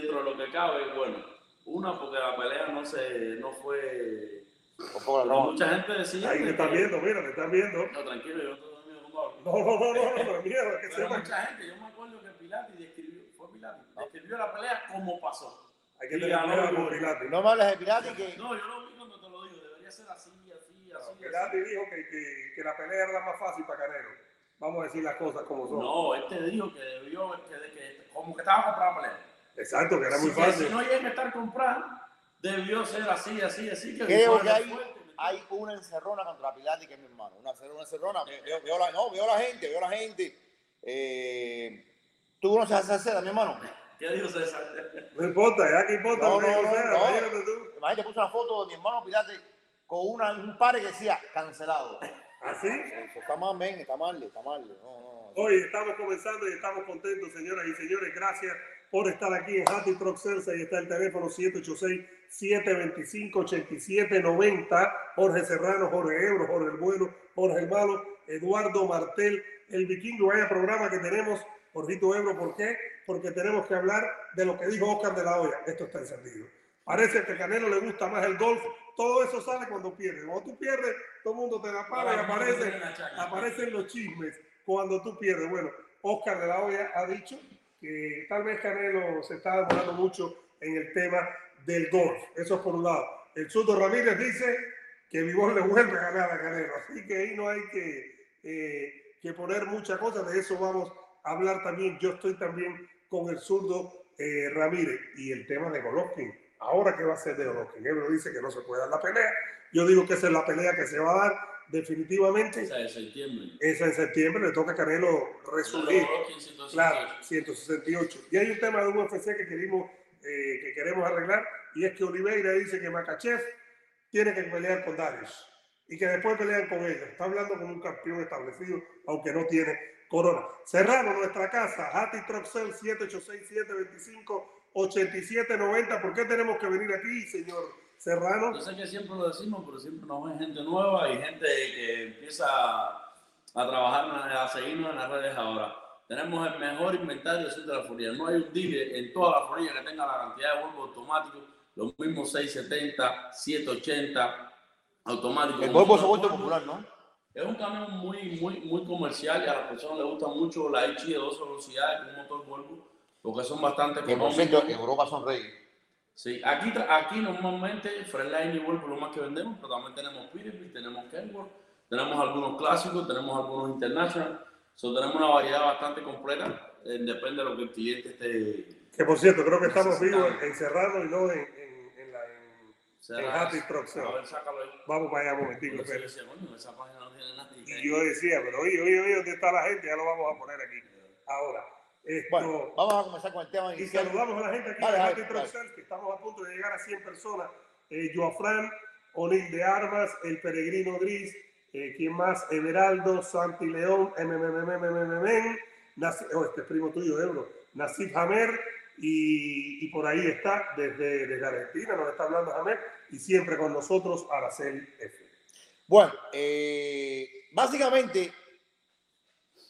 dentro de lo que cabe, bueno, una porque la pelea no se, no fue... Pero mucha gente decía... Ahí me están viendo, mira, me están viendo. No, tranquilo, yo estoy dormido No, no, no, no, no, no, miedo, que Pero mucha gente, yo me acuerdo que Pilates describió, fue Pilates, describió la pelea como pasó. Hay que tener cuidado con gol. Pilates. No me hables de Pilates que No, yo lo vi cuando te lo digo, debería ser así, así, así. así. Pilates dijo que, que, que la pelea era la más fácil para Canelo. Vamos a decir las cosas como son. No, este dijo que debió, que, que, como que estaba comprando la pelea. Exacto, que era muy fácil. Si no llega a estar comprando, debió ser así, así, así. Que creo que hay, hay una encerrona contra Pilates que es mi hermano. Una, una encerrona. Veo, veo la, no, veo la gente, veo la gente. Eh, ¿Tú conoces a Salceda, mi hermano? ¿Qué dijo César? No importa, ya que importa. No, no, no, no. imagínate tú. Imagínate, puse una foto de mi hermano Pilates con una, un par que decía cancelado. ¿Así? Eso está mal, men, está mal, está mal. No, no. Hoy estamos comenzando y estamos contentos, señoras y señores. Gracias por estar aquí en Happy Truck Sales. Ahí está el teléfono 786-725-8790. Jorge Serrano, Jorge Ebro, Jorge el Bueno, Jorge el Malo, Eduardo Martel, el vikingo. Vaya programa que tenemos, Jorgito Ebro. ¿Por qué? Porque tenemos que hablar de lo que dijo Oscar de la Hoya. Esto está encendido. Parece que a Canelo le gusta más el golf. Todo eso sale cuando pierde. Cuando tú pierdes, todo el mundo te da pala y aparece, aparecen los chismes cuando tú pierdes. Bueno, Oscar de la Hoya ha dicho tal vez Canelo se está demorando mucho en el tema del golf. Eso es por un lado. El Soto Ramírez dice que Vivor le vuelve a ganar a Canelo. Así que ahí no hay que, eh, que poner muchas cosas. De eso vamos a hablar también. Yo estoy también con el zurdo eh, Ramírez y el tema de Golovkin. Ahora, ¿qué va a hacer de Golovkin? Ebro dice que no se puede dar la pelea. Yo digo que esa es la pelea que se va a dar definitivamente. Esa de septiembre. Esa en septiembre le toca a Canelo resurgir. Claro, 168. 168. Y hay un tema de UFC que queremos, eh, que queremos arreglar y es que Oliveira dice que Makachev tiene que pelear con Darius y que después pelean con ellos. Está hablando como un campeón establecido, aunque no tiene corona. Cerramos nuestra casa, Hati Troxel 786-725-8790. ¿Por qué tenemos que venir aquí, señor Serrano? Yo sé que siempre lo decimos, pero siempre nos ven gente nueva y gente que empieza a trabajar, a seguirnos en las redes ahora. Tenemos el mejor inventario del sur de la Florida. No hay un dealer en toda la Florida que tenga la cantidad de Volvo automáticos, los mismos 670, 780 automáticos. El Volvo son vuelto Volvo. popular, ¿no? Es un camión muy, muy, muy comercial y a las personas les gusta mucho la HI de dos velocidades con un motor Volvo, porque son bastante económicos. en Europa son reyes. Sí, aquí, aquí normalmente Freeline y es lo más que vendemos, pero también tenemos Peterbilt, tenemos Kenworth, tenemos algunos clásicos, tenemos algunos international. So, tenemos una variedad bastante completa, eh, depende de lo que el cliente esté. Que por cierto, creo que estamos vivos en Serrano y no en, en, en la... en- En Happy Truck Sale. A ver, sácalo ahí. Vamos para allá un decía, coño, esa página no tiene nada. Y yo decía, pero oye, oye, oye, ¿dónde está la gente? Ya lo vamos a poner aquí. Ahora, esto... Bueno, vamos a comenzar con el tema Y saludamos a la gente aquí que estamos a punto de llegar a 100 personas. Eh, Joafran, Onil de Armas, El Peregrino Gris, eh, ¿quién más? Everaldo, Santi León, MMMMMM, oh, este es primo tuyo, Ebro, Nasif Hamer, y, y por ahí está, desde, desde Argentina, nos está hablando Hamer, y siempre con nosotros Aracel F. Bueno, eh, básicamente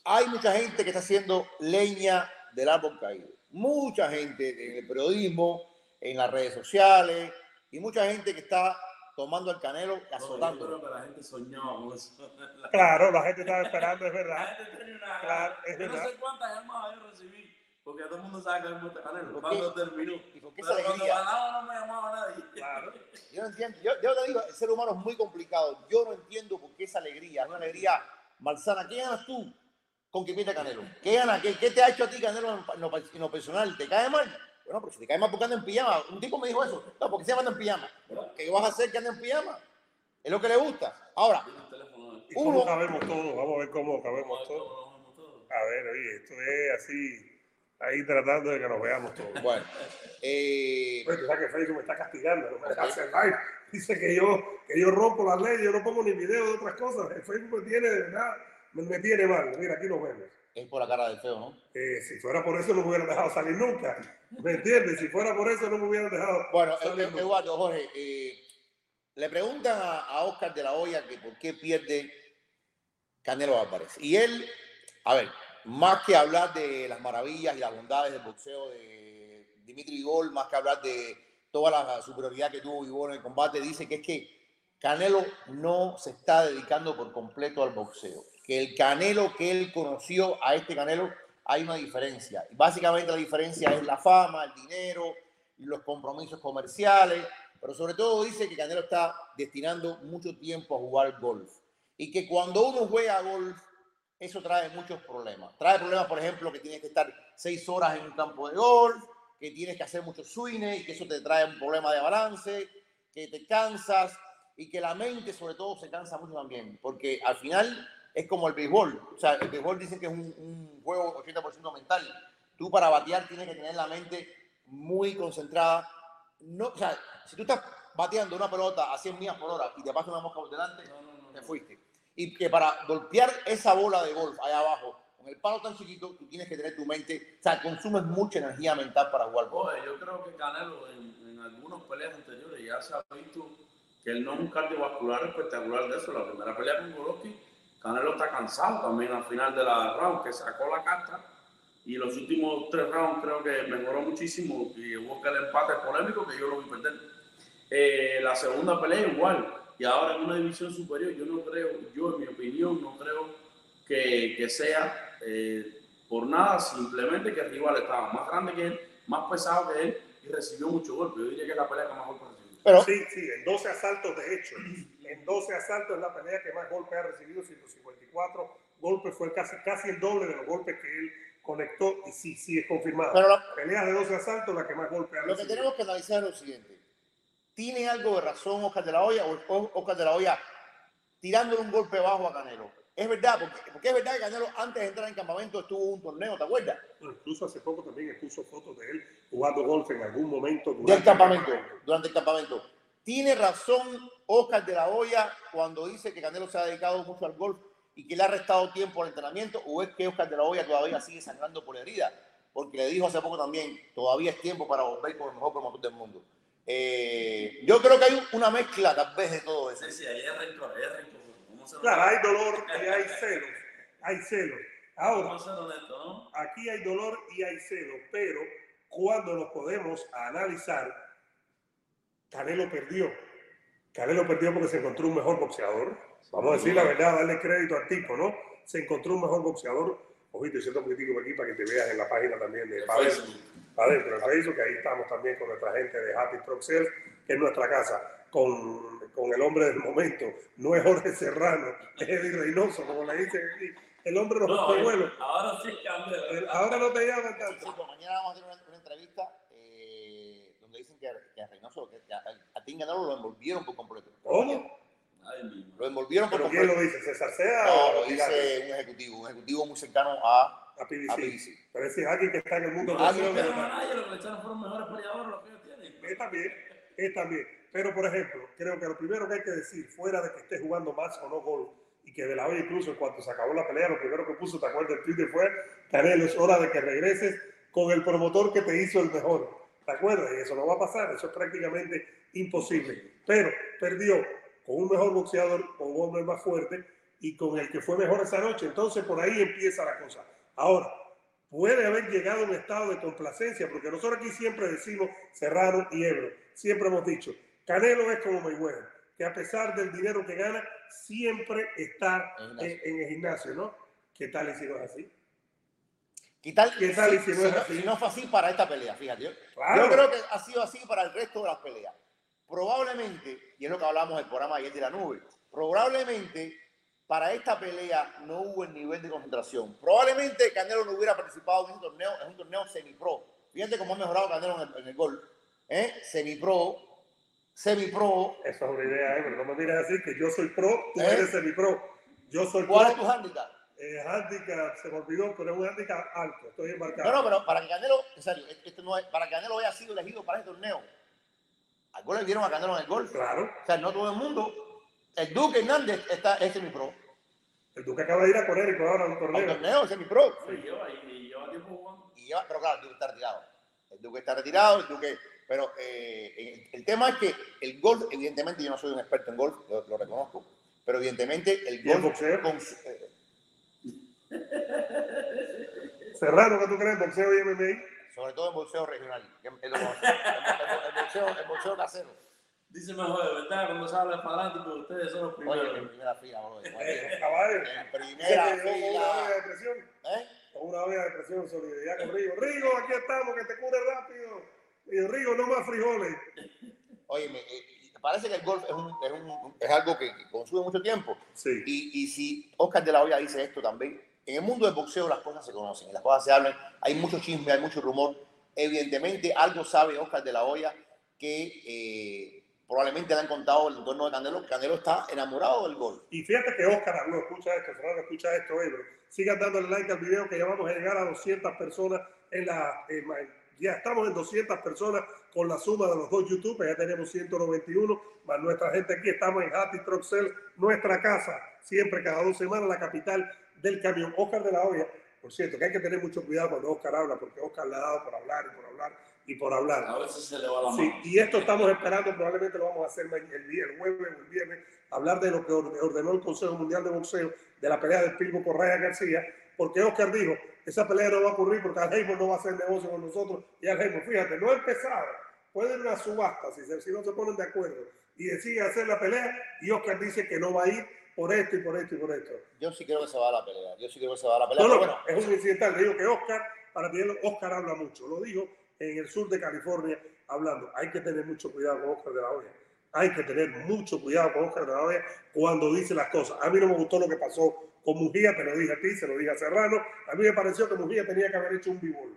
hay mucha gente que está haciendo leña del árbol caído. Mucha gente en el periodismo, en las redes sociales, y mucha gente que está tomando el canelo y Yo creo que la gente soñaba con eso. La Claro, la gente estaba esperando, es verdad. gente tenía una. Claro, es yo no sé cuántas llamadas yo recibí, porque todo el mundo sabe que es Montecanelo. ¿Por Cuando terminó. ¿Y por qué Pero esa cuando ganaba no me llamaba nadie. Claro. Yo no entiendo, yo, yo te digo, el ser humano es muy complicado. Yo no entiendo por qué esa alegría, una alegría malsana. ¿Qué ganas tú con pinta Canelo? ¿Qué ganas? ¿Qué, qué te ha hecho a ti Canelo en, lo, en lo personal? ¿Te cae mal? Bueno, pero si te cae mal porque anda en pijama. Un tipo me dijo eso. No, porque se anda en pijama. Bueno, ¿qué vas a hacer que ande en pijama? Es lo que le gusta. Ahora, Tiene el teléfono de- ¿Y cómo Uno. cabemos todos? Vamos a ver cómo cabemos todos. A ver, oye, esto es así, ahí tratando de que nos veamos todos. bueno. eh, Oye, tú sabes que Facebook me está castigando, no me hacer live. Dice que yo, que yo rompo las leyes, yo no pongo ni video de otras cosas. El Facebook me tiene, de verdad, me, tiene mal. Mira, aquí nos vemos. es por la cara del feo, ¿no? Eh, si fuera por eso no me hubieran dejado salir nunca. ¿Me entiendes? Si fuera por eso no me hubieran dejado Bueno, salir eh, nunca. Eduardo, Jorge, eh, le preguntan a, a Oscar de la Hoya que por qué pierde Canelo Álvarez. Y él, a ver, más que hablar de las maravillas y las bondades del boxeo de, Dimitri Vivol, más que hablar de toda la superioridad que tuvo Vivol en el combate, dice que es que Canelo no se está dedicando por completo al boxeo. Que el Canelo que él conoció a este Canelo hay una diferencia. Y básicamente la diferencia es la fama, el dinero, los compromisos comerciales, pero sobre todo dice que Canelo está destinando mucho tiempo a jugar golf. Y que cuando uno juega golf, eso trae muchos problemas. Trae problemas, por ejemplo, que tienes que estar seis horas en un campo de golf, que tienes que hacer muchos swings y que eso te trae un problema de balance, que te cansas y que la mente sobre todo se cansa mucho también, porque al final es como el béisbol. O sea, el béisbol dicen que es un, un juego 80% mental. Tú para batear tienes que tener la mente muy concentrada. No, o sea, si tú estás bateando una pelota a 100 millas por hora y te pasa una mosca por delante, te fuiste. Y que para golpear esa bola de golf allá abajo, con el palo tan chiquito, tú tienes que tener tu mente, o sea, consumes mucha energía mental para jugar golf. Oye, yo creo que Canelo en, en algunas peleas anteriores ya se ha visto que él no es un cardiovascular espectacular de eso. La primera pelea con Golovkin, Canelo está cansado también al final de la round, que sacó la carta. Y los últimos tres rounds creo que mejoró muchísimo y hubo que el empate polémico que yo lo vi perder. Eh, la segunda pelea igual. Y ahora en una división superior, yo no creo, yo en mi opinión, no creo que, que sea eh, por nada, simplemente que el rival estaba más grande que él, más pesado que él y recibió mucho golpe. Yo diría que es la pelea que más golpe recibió. Pero Sí, sí, en 12 asaltos, de hecho. En 12 asaltos es la pelea que más golpes ha recibido, 154 golpes. Fue casi, casi el doble de los golpes que él conectó. Y sí, sí, es confirmado. Pero lo- Peleas de 12 asaltos, la que más golpes ha Lo que recibido. tenemos que analizar es lo siguiente. ¿Tiene algo de razón Oscar de la Hoya o Oscar de la Hoya tirándole un golpe bajo a Canelo? Es verdad, porque, porque es verdad que Canelo antes de entrar en campamento estuvo un torneo, ¿te acuerdas? Incluso hace poco también puso fotos de él jugando golf en algún momento. durante Del el campamento, durante el campamento. ¿Tiene razón Oscar de la Hoya cuando dice que Canelo se ha dedicado mucho al golf y que le ha restado tiempo al entrenamiento? ¿O es que Oscar de la Hoya todavía sigue sangrando por herida? Porque le dijo hace poco también, todavía es tiempo para volver con el mejor promotor del mundo. Eh, yo creo que hay una mezcla tal vez de todo eso. Sí, sí, ahí es rencor, ahí Claro, hay dolor y hay celos. Hay celos. Ahora, aquí hay dolor y hay celos, pero cuando nos podemos analizar, Canelo perdió. Canelo perdió porque se encontró un mejor boxeador. Vamos a decir la verdad, darle crédito al tipo, ¿no? Se encontró un mejor boxeador. Ojito, siento un poquitico aquí para que te veas en la página también de El Padre. Facebook. adentro del Facebook, que ahí estamos también con nuestra gente de Happy Truck Sales, que es nuestra casa, con, con el hombre del momento. No es Jorge Serrano, es Eddie Reynoso, como le dicen aquí. El hombre de los No, vuelos. ahora sí cambia. Ahora no te llaman Sí, tanto. pues mañana vamos a hacer una, una entrevista eh, donde dicen que, que a Reynoso, que, que a, a Tim Canelo lo envolvieron por completo. ¿Cómo? Ay, mismo. Lo envolvieron por ¿Pero quién completo. lo dice? ¿César Sea No, o lo dice un ejecutivo, un ejecutivo muy cercano a, A a PBC. PBC. Pero ese es alguien que está en el mundo Ah, no, de pero verdad. a nadie lo que echaron fueron mejores peleadores los que ellos tienen. Es también, es también. Pero, por ejemplo, creo que lo primero que hay que decir, fuera de que esté jugando más o no gol, y que de la olla incluso en cuanto se acabó la pelea, lo primero que puso, ¿te acuerdas? El Twitter fue, Canelo, es hora de que regreses con el promotor que te hizo el mejor. ¿Te acuerdas? Y eso no va a pasar, eso es prácticamente imposible. Pero perdió con un mejor boxeador, con un hombre más fuerte, y con el que fue mejor esa noche. Entonces, por ahí empieza la cosa. Ahora, puede haber llegado a un estado de complacencia, porque nosotros aquí siempre decimos Serrano y Ebro, siempre hemos dicho, Canelo es como Mayweather, que a pesar del dinero que gana, siempre está En el en, en el gimnasio, ¿no? ¿Qué tal y si no es así? ¿Qué tal, ¿Qué tal y si no es no, así? si no fue así para esta pelea? Fíjate. Yo, Claro. yo creo que ha sido así para el resto de las peleas. Probablemente, y es lo que hablamos del programa ayer de la nube, probablemente para esta pelea no hubo el nivel de concentración. Probablemente Canelo no hubiera participado en un torneo, en un torneo semi-pro. Fíjate cómo ha mejorado Canelo en el, en el gol. ¿Eh? Semi-pro, semi-pro. Eso es una idea, Ebro. No me mires así, que yo soy pro, tú ¿Eh? eres semi-pro. Yo soy ¿Cuál es tu handicap? Eh, handicap, se me olvidó, pero es un handicap alto, estoy embarcado. No, no, pero para que Canelo, en serio, esto no es, para que Canelo haya sido elegido para este torneo, al gol le dieron a Canelo en el gol. Claro, O sea, no todo el mundo. El Duque Hernández está, es semi-pro. el Duque acaba de ir a Conérico ahora a un torneo. torneo es semi-pro. Y lleva, y, y lleva tiempo jugando. Y lleva- pero claro, el Duque está retirado. El Duque está retirado, el Duque. Pero eh, el, el tema es que el golf, evidentemente, yo no soy un experto en golf, lo, lo reconozco, pero evidentemente el ¿Y el golf. boxeo? con eh, Serrano, ¿qué tú crees? Boxeo y MMA. Sobre todo en boxeo regional, boxeo, el boxeo casero. Dice mejor, de verdad, cuando se habla de fanáticos, ustedes son los Oye, primeros. en primera fila. Eh, caballo. En primera con una fila. de presión, ¿Eh? con una olla de presión, solidaridad con Rigo. Rigo, aquí estamos, que te cure rápido. Y Rigo, no más frijoles. Oye, me- eh, parece que el golf es, un, es, un- es algo que, que consume mucho tiempo. Sí. Y, y si Oscar de la Hoya dice esto también, en el mundo del boxeo las cosas se conocen, las cosas se hablan, hay mucho chisme, hay mucho rumor. Evidentemente, algo sabe Oscar de la Hoya que eh, probablemente le han contado el entorno de Canelo. Canelo está enamorado del golf. Y fíjate que Oscar habló, escucha esto, Fernando, escucha esto, Ebro. Sigan dándole like al video que ya vamos a llegar a 200 personas en la... en ya estamos en 200 personas con la suma de los dos YouTube, ya tenemos 191, más nuestra gente aquí, estamos en Happy Sales, nuestra casa, siempre cada dos semanas, la capital del camión. Oscar de la Hoya, por cierto, que hay que tener mucho cuidado cuando Oscar habla, porque Oscar le ha dado por hablar y por hablar y por hablar. A veces se le va la mano. Sí, y esto estamos esperando, probablemente lo vamos a hacer el, día, el jueves o el viernes, hablar de lo que orde- ordenó el Consejo Mundial de Boxeo, de la pelea del Pilbo Correa García, porque Oscar dijo, esa pelea no va a ocurrir porque Al Heyman no va a hacer negocio con nosotros, y Al Heyman, fíjate, no ha empezado, puede ir una subasta si, se- si no se ponen de acuerdo, y decide hacer la pelea, y Oscar dice que no va a ir por esto y por esto y por esto. Yo sí creo que se va a la pelea. Yo sí creo que se va a la pelea. No, no, bueno, es un incidental. Le digo que Oscar, para ti, Oscar habla mucho. Lo dijo en el sur de California hablando. Hay que tener mucho cuidado con Oscar de la Hoya. Hay que tener mucho cuidado con Oscar de la Hoya cuando dice las cosas. A mí no me gustó lo que pasó con Mujía, te lo dije a ti, se lo dije a Serrano. A mí me pareció que Mujía tenía que haber hecho un bivol.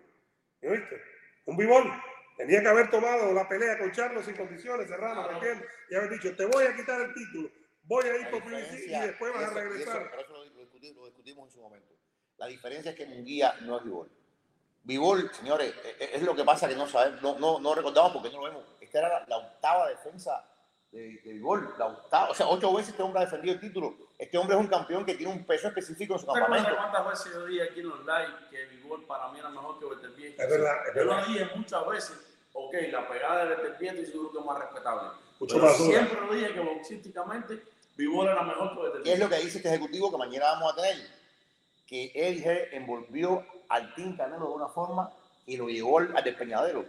¿Me oíste? Un bivol. Tenía que haber tomado la pelea con Charlos sin condiciones, Serrano, ¿me entiendes? Y haber dicho, te voy a quitar el título, voy a ir la por PBC y después vas a y eso- regresar. pero eso lo, lo discuti- lo discutimos en su momento. La diferencia es que Munguía no es Vivol. Vivol, señores, e- e- es lo que pasa que no sabemos, no, no, no recordamos porque no lo vemos. Esta era la, la octava defensa de, de Vivol, la octava, o sea, ocho veces este hombre ha defendido el título. Este hombre es un campeón que tiene un peso específico en su ¿Te acuerdas campamento. cuántas veces yo dije aquí en los live que Vigor para mí era mejor que Betelpiet? Es verdad, es Yo lo verdad. dije muchas veces. Ok, la pegada de Betelpiet es seguro que es más respetable. Mucho Pero más siempre lo dije que boxísticamente Vigor era mejor que ¿Qué es lo que dice este ejecutivo que mañana vamos a tener? Que él se envolvió al Team Canelo de una forma y lo llevó al, despeñadero.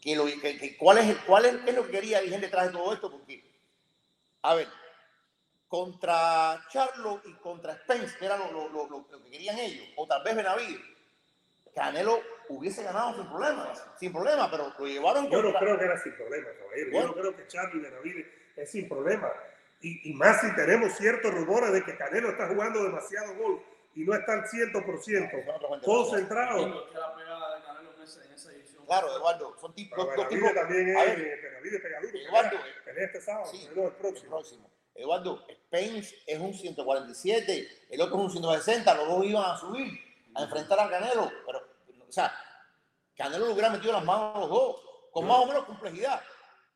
Que lo, que- que- ¿cuál, es, el- ¿Cuál es, qué es lo que quería Vigente detrás de todo esto? Porque, a ver, contra Charlo y contra Spence, que era lo, lo- lo- lo- lo que querían ellos, o tal vez Benavides, Canelo hubiese ganado sin problema, sin problema, pero lo llevaron Yo no creo que era sin problema, caballero. Yo no creo que Charlie Benavides es sin problema. Y, y más si tenemos ciertos rumores de que Canelo está jugando demasiado gol y no está al 100% Son otra fuente de concentrado. En en. Claro, Eduardo, son tipos, Benavides tipos... también a es ver, Benavides pegaduro. Eduardo, Pelea, pelea este sábado, Sí. no el el próximo. próximo. Eduardo, Spence es un 147, el otro es un 160, los dos iban a subir a enfrentar a Canelo, pero, o sea, Canelo le hubiera metido las manos a los dos, con más o menos complejidad.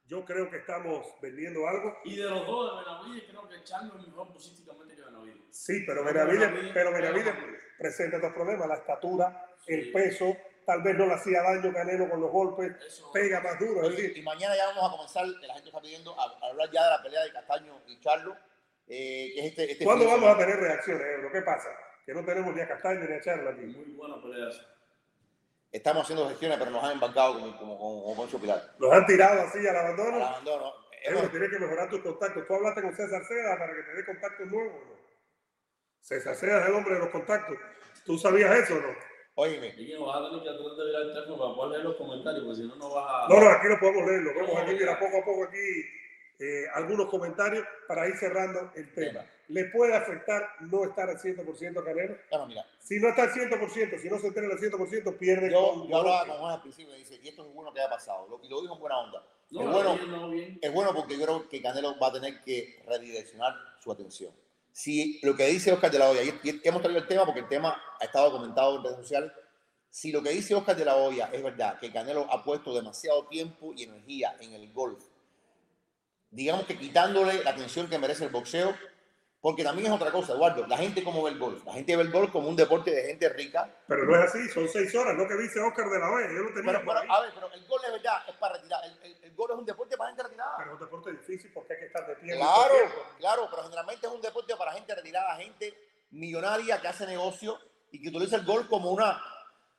Yo creo que estamos vendiendo algo. Y de los dos de Benavides, creo que Charlo es mejor boxísticamente que Benavides. Sí, pero Benavides, Benavides- pero Benavides presenta dos problemas, la estatura, el Sí. peso, tal vez no le hacía daño Canelo con los golpes, Eso- pega más duro, es decir, Y mañana ya vamos a comenzar, la gente está pidiendo a, a hablar ya de la pelea de Castaño y Charlo, eh, que es este, este ¿Cuándo vamos a tener reacciones, Ebro? ¿Qué pasa? Que no tenemos ni a Castaño ni a Charla aquí. Muy buena pelea. Estamos haciendo gestiones, pero nos han embarcado como, como, como, como Poncio Pilar. Nos han tirado así al Al abandono. abandono. Eh, Ebro, bueno, tienes que mejorar tus contactos. Tú hablaste con César Seda para que te dé contactos nuevos, ¿no? César Seda es el hombre de los contactos. ¿Tú sabías eso o no? óyeme, Y que vas a tener que tratar de virar el teléfono para poder leer los comentarios, porque si no, no vas a. No, no, aquí lo podemos leer. Lo vemos aquí, mira, poco a poco aquí eh, algunos comentarios para ir cerrando el tema. ¿Le puede afectar no estar al 100% Canelo? bueno, mira, Si no está al 100%, si no se entera al 100%, pierde yo, con yo hablaba con Juan al principio y dice, y esto es bueno que haya pasado, lo- y lo dijo en buena onda. No, es no, bueno, bien, no, bien. es bueno porque yo creo que Canelo va a tener que redireccionar su atención. Si lo que dice Oscar de la Hoya, y, y hemos traído el tema porque el tema ha estado comentado en redes sociales, si lo que dice Oscar de la Hoya es verdad, que Canelo ha puesto demasiado tiempo y energía en el golf, digamos que quitándole la atención que merece el boxeo, porque también es otra cosa, Eduardo, la gente cómo ve el golf, la gente ve el golf como un deporte de gente rica, Pero no es así, son seis horas, lo que dice Oscar de la Hoya. Yo lo tenía pero, por pero, ahí. a ver, pero el golf es verdad, es para retirar, el, el- el golf es un deporte para gente retirada. Pero es un deporte difícil porque hay que estar de pie. Claro, claro, pero generalmente es un deporte para gente retirada, gente millonaria que hace negocio y que utiliza el golf como una,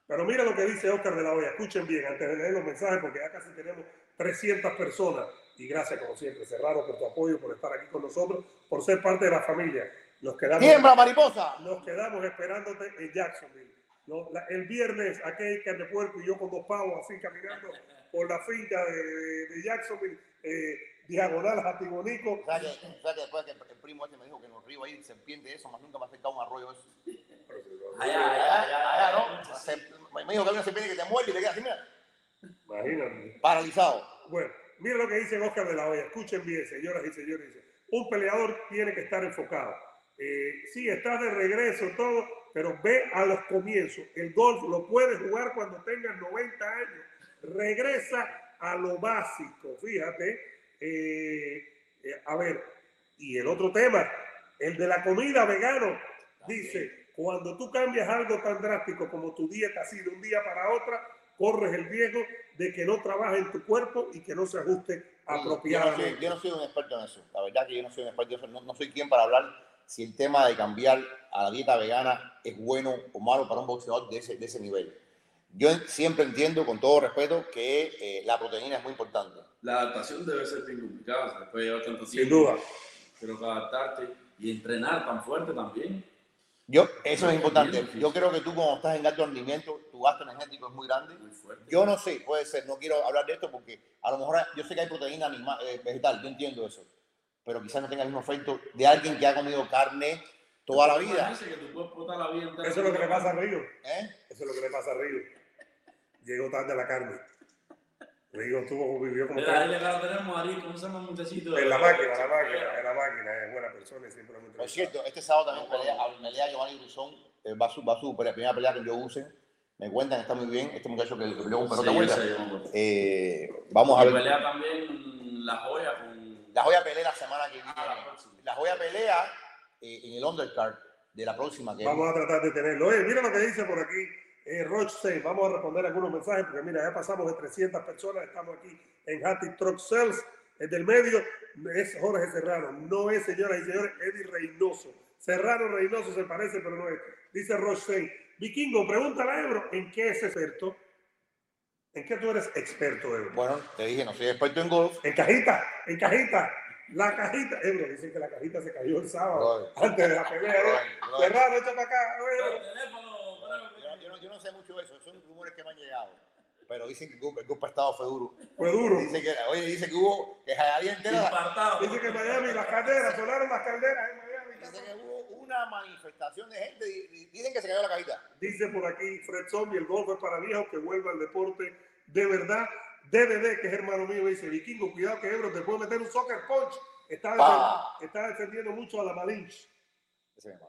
Pero mira lo que dice Oscar de la Hoya. Escuchen bien antes de leer los mensajes porque ya casi tenemos 300 personas. Y gracias como siempre, Serrano, por tu apoyo, por estar aquí con nosotros, por ser parte de la familia. Nos quedamos, Tiembla, mariposa. nos quedamos esperándote en Jacksonville. No, la- el viernes, aquí hay carne de puerco y yo con dos pavos así caminando por la finca de, de- de Jacksonville, eh, diagonal a Tibonico. O sea que, o sea que después que el, el primo este me dijo que en los ríos ahí se entiende eso, más nunca me ha acercado un arroyo eso. Allá, allá, allá, Allá, ¿no? Se- me dijo que hay una serpiente que te muerde y te queda así, mira, Imagínate. paralizado. Bueno, mira lo que dice Oscar de la Hoya. Escuchen bien, señoras y señores. Un peleador tiene que estar enfocado. Eh, sí, estás de regreso, todo, pero ve a los comienzos. El golf lo puedes jugar cuando tengas 90 años. Regresa a lo básico, fíjate. Eh, eh, a ver, y el otro tema, el de la comida vegano, dice, cuando tú cambias algo tan drástico como tu dieta así de un día para otra, corres el riesgo de que no trabaje en tu cuerpo y que no se ajuste Yo no, soy, apropiadamente. yo no soy un experto en eso. La verdad que yo no soy un experto en eso. No, no soy quien para hablar si el tema de cambiar a la dieta vegana es bueno o malo para un boxeador de ese, de ese nivel. Yo siempre entiendo, con todo respeto, que eh, la proteína es muy importante. La adaptación debe ser bien complicada, se puede llevar tanto Sin tiempo. duda. Pero que adaptarte y entrenar tan fuerte también. Yo, eso es importante. Yo creo que tú, cuando estás en alto rendimiento, tu gasto energético es muy grande. Muy fuerte. Yo no sé, puede ser, no quiero hablar de esto porque a lo mejor yo sé que hay proteína animal, eh, vegetal, yo entiendo eso, pero quizás no tenga el mismo efecto de alguien que ha comido carne toda la vida. Que tu la. Eso es lo que le pasa a Río. ¿eh? Eso es lo que le pasa a Río. Llegó tarde a la carne. Río tuvo, vivió como ahí tres- le tenemos a ¿cómo se llama el muchachito? en la máquina, la máquina, en la máquina, es buena persona y siempre lo Por cierto, este sábado también pelea, pelea Giovanni Brusón, eh, va su, va su primera pelea con Joe Usen. Me cuentan que está muy bien, este muchacho que, que peleó con Sí, pelota yo vuelta. yo. Eh, vamos a Y ver. pelea también la joya con... La joya pelea la semana que Ah, la viene. próxima. La joya pelea eh, en el undercard de la próxima. Que Vamos a tratar de tenerlo. Oye, mira lo que dice por aquí eh, Roch 6. Vamos a responder algunos mensajes porque mira, ya pasamos de 300 personas. Estamos aquí en Hattie Truck Sales. El del medio es Jorge Serrano. No es, señoras y señores, Eddie Reynoso. Serrano Reynoso se parece, pero no es. Dice Roch 6. Vikingo, pregúntale a Ebro en qué es experto. ¿En qué tú eres experto, Ebro? Bueno, te dije, no soy experto en golf. En cajita, en cajita. La cajita. Ebro, dicen que la cajita se cayó el sábado antes de la pelea. ¿no? Brother, brother. Serrano, echa para acá. Ebro. El teléfono, Yo, no- yo no, yo no sé mucho de eso, son rumores que me han llegado. Pero dicen que el golpe, golpe estado fue duro. Fue duro. Dice que, oye, dice que hubo, que Jayalía entera. Dice que en Miami las calderas, sonaron las calderas en Miami. dice que hubo una manifestación de gente, dicen que se cayó la cajita. Dice por aquí Fred Zombie, el golf es para viejos que vuelva al deporte de verdad. DDD, que es hermano mío, dice, Vikingo, cuidado que Ebro te puede meter un soccer punch. Está, Pa. defen- está defendiendo mucho a la Malinch. Ese es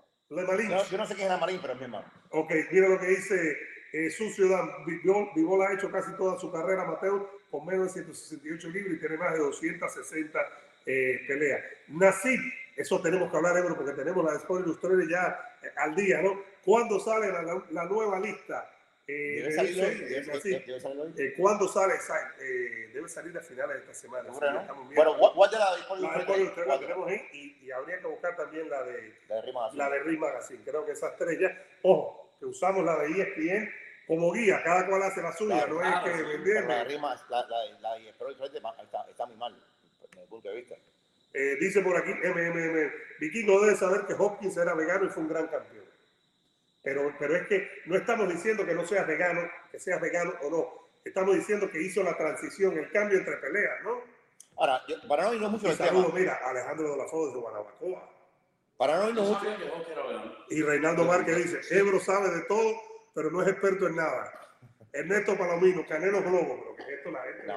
Yo, yo no sé quién es la Marín, pero es mi hermano. Ok, mira lo que dice eh, su ciudad. Vivol, ha hecho casi toda su carrera amateur con menos de 168 libras y tiene más de 260 eh, peleas. Nasib, eso tenemos que hablar, Ebro, porque tenemos la de Sport Illustrated ya eh, al día, ¿no? ¿Cuándo sale la, la- la nueva lista? Eh, Debe salir hoy. Debe, eh, debe- salir hoy. eh, ¿Cuándo sale? Exacto, eh, debe salir a finales de esta semana. ¿no? Bueno, ¿cuál de la ahí y, y habría que buscar también la de La de Rima la de Magazine. Creo que esas tres ya. Ojo, que usamos la de ESPN como guía. Cada cual hace la suya, no es que entiendes. la de Rima, la, la, de está, está muy mal, desde mi punto de vista. Eh, dice por aquí MMM, Vikingo debe saber que Hopkins era vegano y fue un gran campeón. Pero, pero es que no estamos diciendo que no seas vegano, que seas vegano o no. Estamos diciendo que hizo la transición, el cambio entre peleas, ¿no? Ahora, yo- para no irnos mucho Y del tema, saludo, mira, Alejandro de la Foz de Guanabacoa. para no No irnos mucho. Y Reinaldo Márquez dice, Ebro sabe de todo, pero no es experto en nada. Ernesto Palomino, Canelo Globo, pero que esto la gente... No.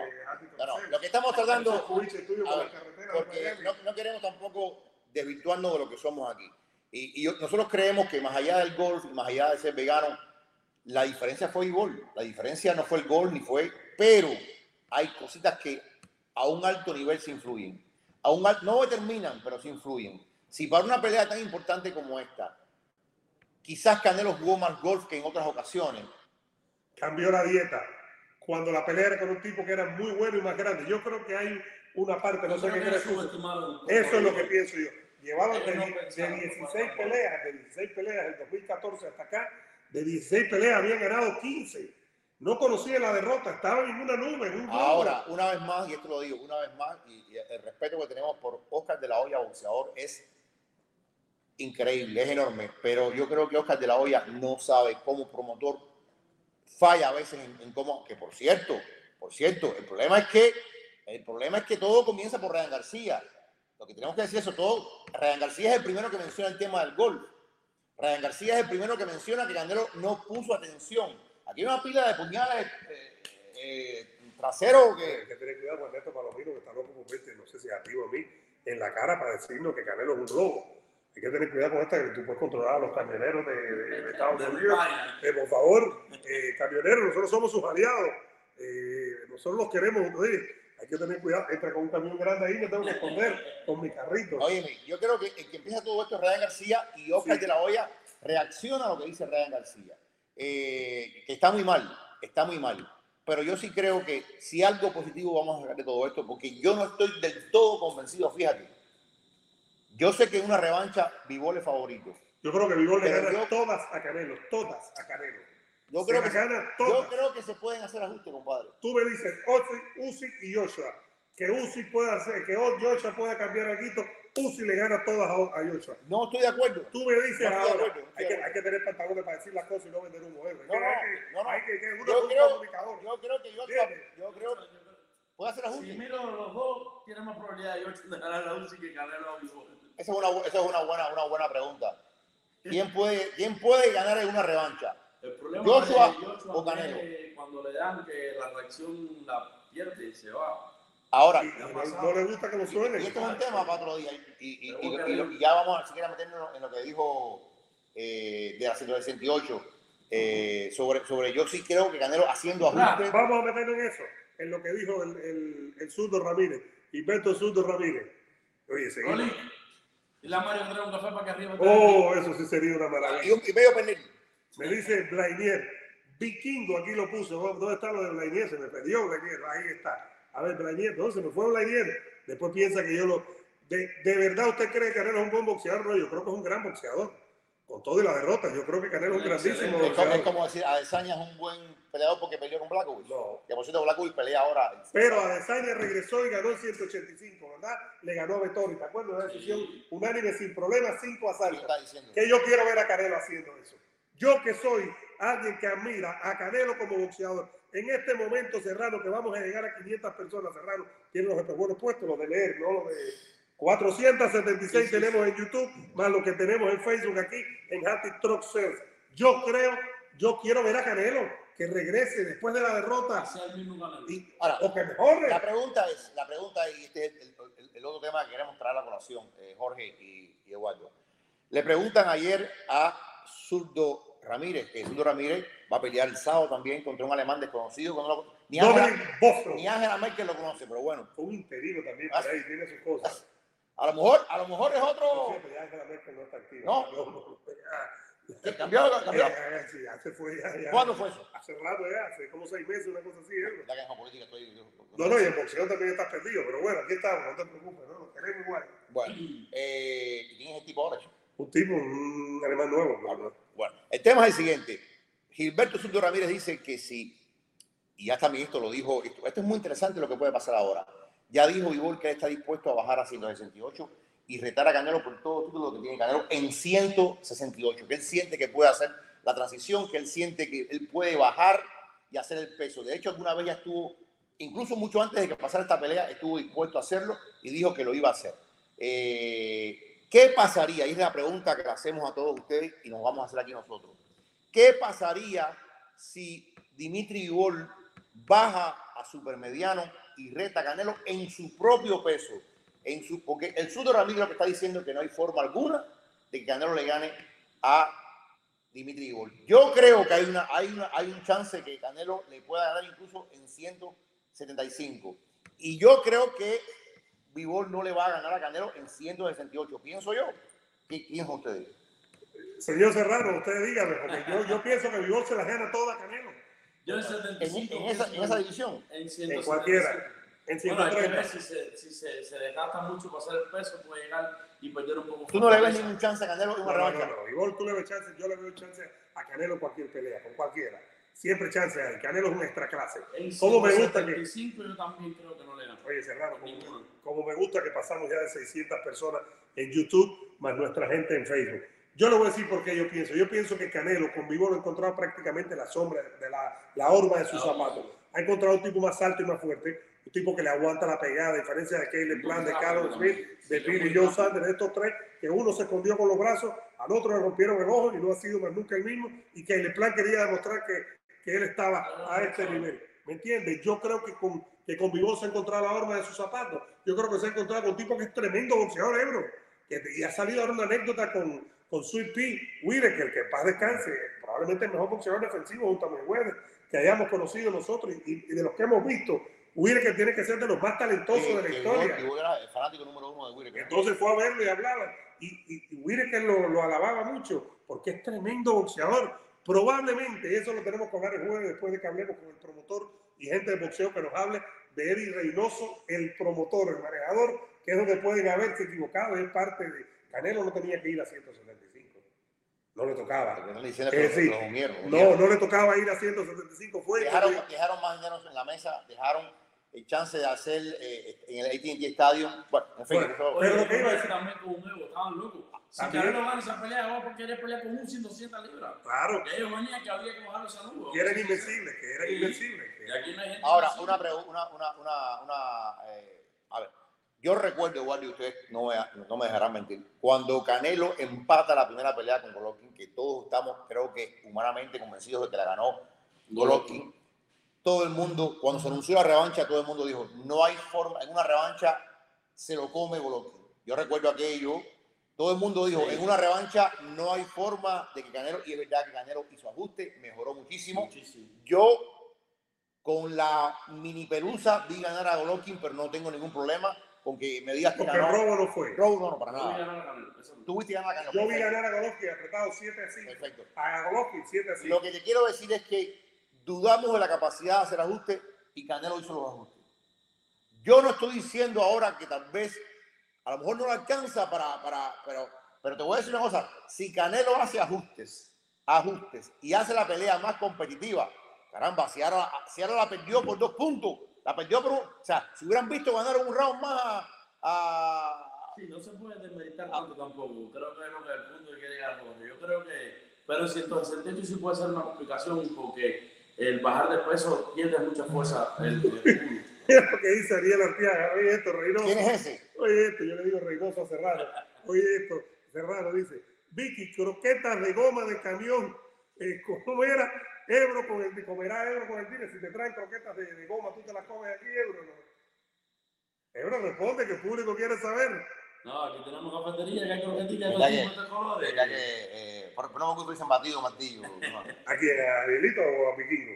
no, no, lo que estamos tratando, ver, la carretera de porque no, no queremos tampoco desvirtuarnos de lo que somos aquí. Y, y yo- nosotros creemos que más allá del golf, más allá de ser vegano, la diferencia fue el gol. La diferencia no fue el gol ni fue, pero hay cositas que a un alto nivel se influyen. A un al- no determinan, pero sí influyen. Si para una pelea tan importante como esta, quizás Canelo jugó más golf que en otras ocasiones, cambió la dieta. Cuando la pelea era con un tipo que era muy bueno y más grande. Yo creo que hay una parte, no sé qué crees Eso es lo que pienso yo. Llevaban de, de pensaron que 16 fuera tan peleas, de 16 peleas del 2014 hasta acá, De 16 peleas habían ganado 15. No conocía la derrota, estaba en una nube, en un. Ahora, una vez más, y esto lo digo, una vez más, y, y el respeto que tenemos por Oscar de la Hoya, boxeador, es increíble, es enorme. Pero yo creo que Oscar de la Hoya no sabe cómo promotor falla a veces en, en cómo, que por cierto, por cierto, el problema es que el problema es que todo comienza por Ryan García. Lo que tenemos que decir es eso todo. Ryan García es el primero que menciona el tema del golf. Ryan García es el primero que menciona que Canelo no puso atención. Aquí hay una pila de puñales eh, eh, trasero Hay que que tener cuidado con Ernesto Palomino, que está loco por verte, no sé si es a mí, en la cara para decirnos que Canelo es un lobo. Hay que tener cuidado con esta, que tú puedes controlar a los camioneros de, de- de Estados Unidos. Eh, por favor, eh, camioneros, nosotros somos sus aliados. Eh, nosotros los queremos. Oye, hay que tener cuidado. Entra con un camión grande ahí, me tengo que esconder con mi carrito. Óyeme, yo creo que el que empieza todo esto es Ryan García y Oscar Sí. de la Hoya reacciona a lo que dice Ryan García. Eh, que está muy mal, está muy mal. Pero yo sí creo que si algo positivo vamos a sacar de todo esto, porque yo no estoy del todo convencido, fíjate. Yo sé que en una revancha Vivol es favorito. Yo creo que le gana yo- todas a Canelo, todas a Canelo. Yo Se creo, que, gana yo todas. creo que se pueden hacer ajustes, compadre. Tú me dices, Usyk, Usyk y Joshua, que Usyk pueda hacer, que Joshua pueda cambiar algo, Usyk le gana todas a, a Joshua. No estoy de acuerdo. Tú me dices No ahora, acuerdo, no hay, que, hay que tener pantalones para decir las cosas y no vender un modelo. No, no, hay que, no, no. hay que, uno Yo creo, comunicador. yo creo que yo, ¿Entiendes? yo creo puede hacer Si ajustes. miro los dos, tiene más probabilidad de yo de ganar la UCI que Canelo a Bivol. Esa es una, esa es una buena, una buena pregunta. ¿Quién puede, ¿Quién puede ganar en una revancha? El problema Joshua de Joshua o Canelo. es cuando le dan que la reacción la pierde y se va. Ahora, Y, y no, le gusta que lo suenen. y esto es un tema para otro día. Y, y- y- y- y y ya vamos a siquiera meternos en lo que dijo eh, de la 168. eh, sobre, sobre yo sí creo que Canelo haciendo ajustes. Vamos a meternos en eso, en lo que dijo el, el, el Zurdo Ramírez, Humberto Zurdo Ramírez. Oye, seguimos. Y la Mario trae un café para que arriba. Oh, eso sí sería una Y, maravilla. un- y medio pendiente. Me dice Blainier, Vikingo, aquí lo puso. ¿Dónde está lo de Blainier? Se me perdió Blainier, ahí está. A ver, Blainier, no, se me fue Blainier. Después piensa que yo lo... De, de verdad usted cree que Canelo es un buen boxeador? No, yo creo que es un gran boxeador. Con todo y la derrota, yo creo que Canelo es un grandísimo Excelente. Es como, boxeador. decir, Adesanya es un buen peleador porque peleó con Blackovic. No. Que por cierto, Blackovic pelea ahora. Pero Adesanya regresó y ganó el 185, ¿verdad? Le ganó a Vettori, ¿te acuerdas? Una decisión unánime sin problemas, cinco ¿Qué asaltos. que yo quiero ver a Canelo haciendo eso. Yo que soy alguien que admira a Canelo como boxeador, en este momento, Serrano, que vamos a llegar a 500 personas, Serrano, tiene los buenos puestos, los de leer, no los de 476 tenemos en YouTube, más lo que tenemos en Facebook aquí, en Happy Truck Sales. Yo creo, yo quiero ver a Canelo que regrese después de la derrota y, Ahora, o que mejore. La pregunta es, la pregunta y este es el, el- el otro tema que queremos traer a la colación, eh, Jorge y, y Eduardo. Le preguntan ayer a Zurdo Ramírez, que Zurdo Ramírez va a pelear el sábado también contra un alemán desconocido, que no lo- ni, Angela Merkel lo conoce, pero bueno, un interino también por ahí, tiene sus cosas. a lo mejor, a lo mejor es otro cierto, ya Angela Merkel no está activa. No. no, que cambió, cambió. Ya, sí, ya se fue, ya, ya. ¿Cuándo fue eso? Hace rato ya, hace como seis meses, una cosa así. ¿eh? Que la política estoy- No, no, y en boxeo también estás perdido, pero bueno, aquí estamos, no te preocupes, ¿no? Nos queremos igual. Bueno, eh, ¿quién es el tipo ahora? Un tipo, un alemán nuevo. ¿no? Bueno, el tema es el siguiente. Gilberto Zurdo Ramírez dice que si, y ya también esto lo dijo, esto, esto es muy interesante lo que puede pasar ahora. Ya dijo Vivol que está dispuesto a bajar a 168 y retar a Canelo por todo título que tiene Canelo en 168, que él siente que puede hacer la transición, que él siente que él puede bajar y hacer el peso. De hecho, alguna vez ya estuvo, incluso mucho antes de que pasara esta pelea, estuvo dispuesto a hacerlo y dijo que lo iba a hacer. Eh, ¿Qué pasaría? Y es la pregunta que le hacemos a todos ustedes y nos vamos a hacer aquí nosotros. ¿Qué pasaría si Dimitri Vivol baja a supermediano y reta a Canelo en su propio peso? En su, porque el Sudo Ramírez lo que está diciendo es que no hay forma alguna de que Canelo le gane a Dimitri Vivol. Yo creo que hay, una, hay, una, hay un chance que Canelo le pueda ganar incluso en 175. Y yo creo que Vivol no le va a ganar a Canelo en 168. Pienso yo. ¿Qué piensan ustedes? Señor Serrano, usted dígame, porque yo, yo pienso que Vigor se las gana toda Canelo. Yo en En, 75. en esa, en esa división. En En 175. cualquiera. En Bueno, hay que 130. ver si se, si se, se desgasta mucho para hacer el peso, puede llegar y perder un poco. Tú no le ves ningún chance a Canelo en una No, no, revancha. no, no. Tú le ves chance, yo le veo chance a Canelo en cualquier pelea, con cualquiera. Siempre chance hay. Canelo es un extra clase. En ¿Cómo me gusta que 175 yo también creo que no le. Oye, Serrano, como, como me gusta que pasamos ya de 600 personas en YouTube, más nuestra gente en Facebook. Yo le voy a decir por qué yo pienso. Yo pienso que Canelo con Vivo lo ha encontrado prácticamente la sombra de la, la horma de sus zapatos. Ha encontrado un tipo más alto y más fuerte, un tipo que le aguanta la pegada, a diferencia de Caleb Plant, de Carlos Smith, de Billy Joe Sanders, de estos tres, que uno se escondió con los brazos, al otro le rompieron el ojo y no ha sido más nunca el mismo, y Caleb Plant quería demostrar que, que él estaba a este nivel. ¿Me entiendes? Yo creo que con, que con Vivón se ha encontrado la horma de sus zapatos. Yo creo que se ha encontrado con un tipo que es tremendo boxeador, Ebro. Que, y ha salido ahora una anécdota con, con Sweet Pea Whitaker, que en paz descanse, probablemente el mejor boxeador defensivo junto a Mayweather que hayamos conocido nosotros y, y de los que hemos visto. Whitaker tiene que ser de los más talentosos de la historia. Igual- igual era el fanático número uno de Whittaker. Entonces fue a verlo y hablaba. Y, y, y Whittaker lo, lo alababa mucho porque es tremendo boxeador. Probablemente, y eso lo tenemos que hablar el jueves después de que hablemos con el promotor y gente de boxeo que nos hable de Eddie Reynoso, el promotor, el manejador, que es donde pueden haberse equivocado. Es parte de. Canelo no tenía que ir a 175. No le tocaba. No le unieron, no le tocaba ir a 175. Fue dejaron, dejaron más dinero en la mesa, dejaron el chance de hacer eh, en el AT&T Stadium. Bueno, en fin, Bueno, eso- pero lo que iba a yo decir- también con un Evo, estaban locos. Si También. Canelo gana esa pelea, va porque querer pelear con un 100, libras. Claro, Que ellos venían que había que bajarlo esa nube. que eran invencibles, que eran Sí. invencibles. Y aquí no hay gente Ahora, una pregunta, una, una, una, una, eh, a ver, yo recuerdo igual y ustedes no me, no me dejarán mentir, cuando Canelo empata la primera pelea con Golovkin, que todos estamos, creo que humanamente convencidos de que la ganó Golovkin, todo el mundo, cuando se anunció la revancha, todo el mundo dijo, no hay forma, en una revancha se lo come Golovkin. Yo recuerdo aquello, todo el mundo dijo, Sí. en una revancha no hay forma de que Canelo, y es verdad que Canelo hizo ajuste, mejoró muchísimo, Muchísimo. yo con la mini pelusa vi ganar a Golovkin, pero no tengo ningún problema con que me digas que Porque el ganó. robo no fue. Robo, no, no, para nada. Tú viste ganar a Canelo. Yo vi ganar a Golovkin apretado 7 a 5. Perfecto. A Golovkin 7 a 5. Lo que te quiero decir es que dudamos de la capacidad de hacer ajustes y Canelo hizo los ajustes. Yo no estoy diciendo ahora que tal vez, a lo mejor no le alcanza para, para pero, pero te voy a decir una cosa, si Canelo hace ajustes, ajustes y hace la pelea más competitiva, caramba, si ahora la perdió por dos puntos, la perdió por un, o sea, si hubieran visto ganar un round más a, Sí, no se puede desmeditar tanto tampoco. Creo que es lo que el punto que quiere llegar. Yo creo que, pero en 168 sí puede ser una complicación porque el bajar de peso pierde mucha fuerza. El, el. Mira lo que dice Ariel Arteaga. Oye esto, Reynoso. ¿quién es ese? Oye esto, yo le digo Reynoso a Serrano. Oye esto, Serrano dice, Vicky, croquetas de goma de camión. Eh, ¿Cómo era? Ebro con el, comerá Ebro con el dile, si te traen croquetas de, de goma, tú te las comes aquí, Ebro. ¿no? Ebro responde que el público quiere saber. No, aquí tenemos cafetería, que hay croquetillas con ¿Verdad que- 50 colores. que, eh, por, por no me dicen batido martillo. no. ¿A quién? ¿A Arielito o a Vikingo?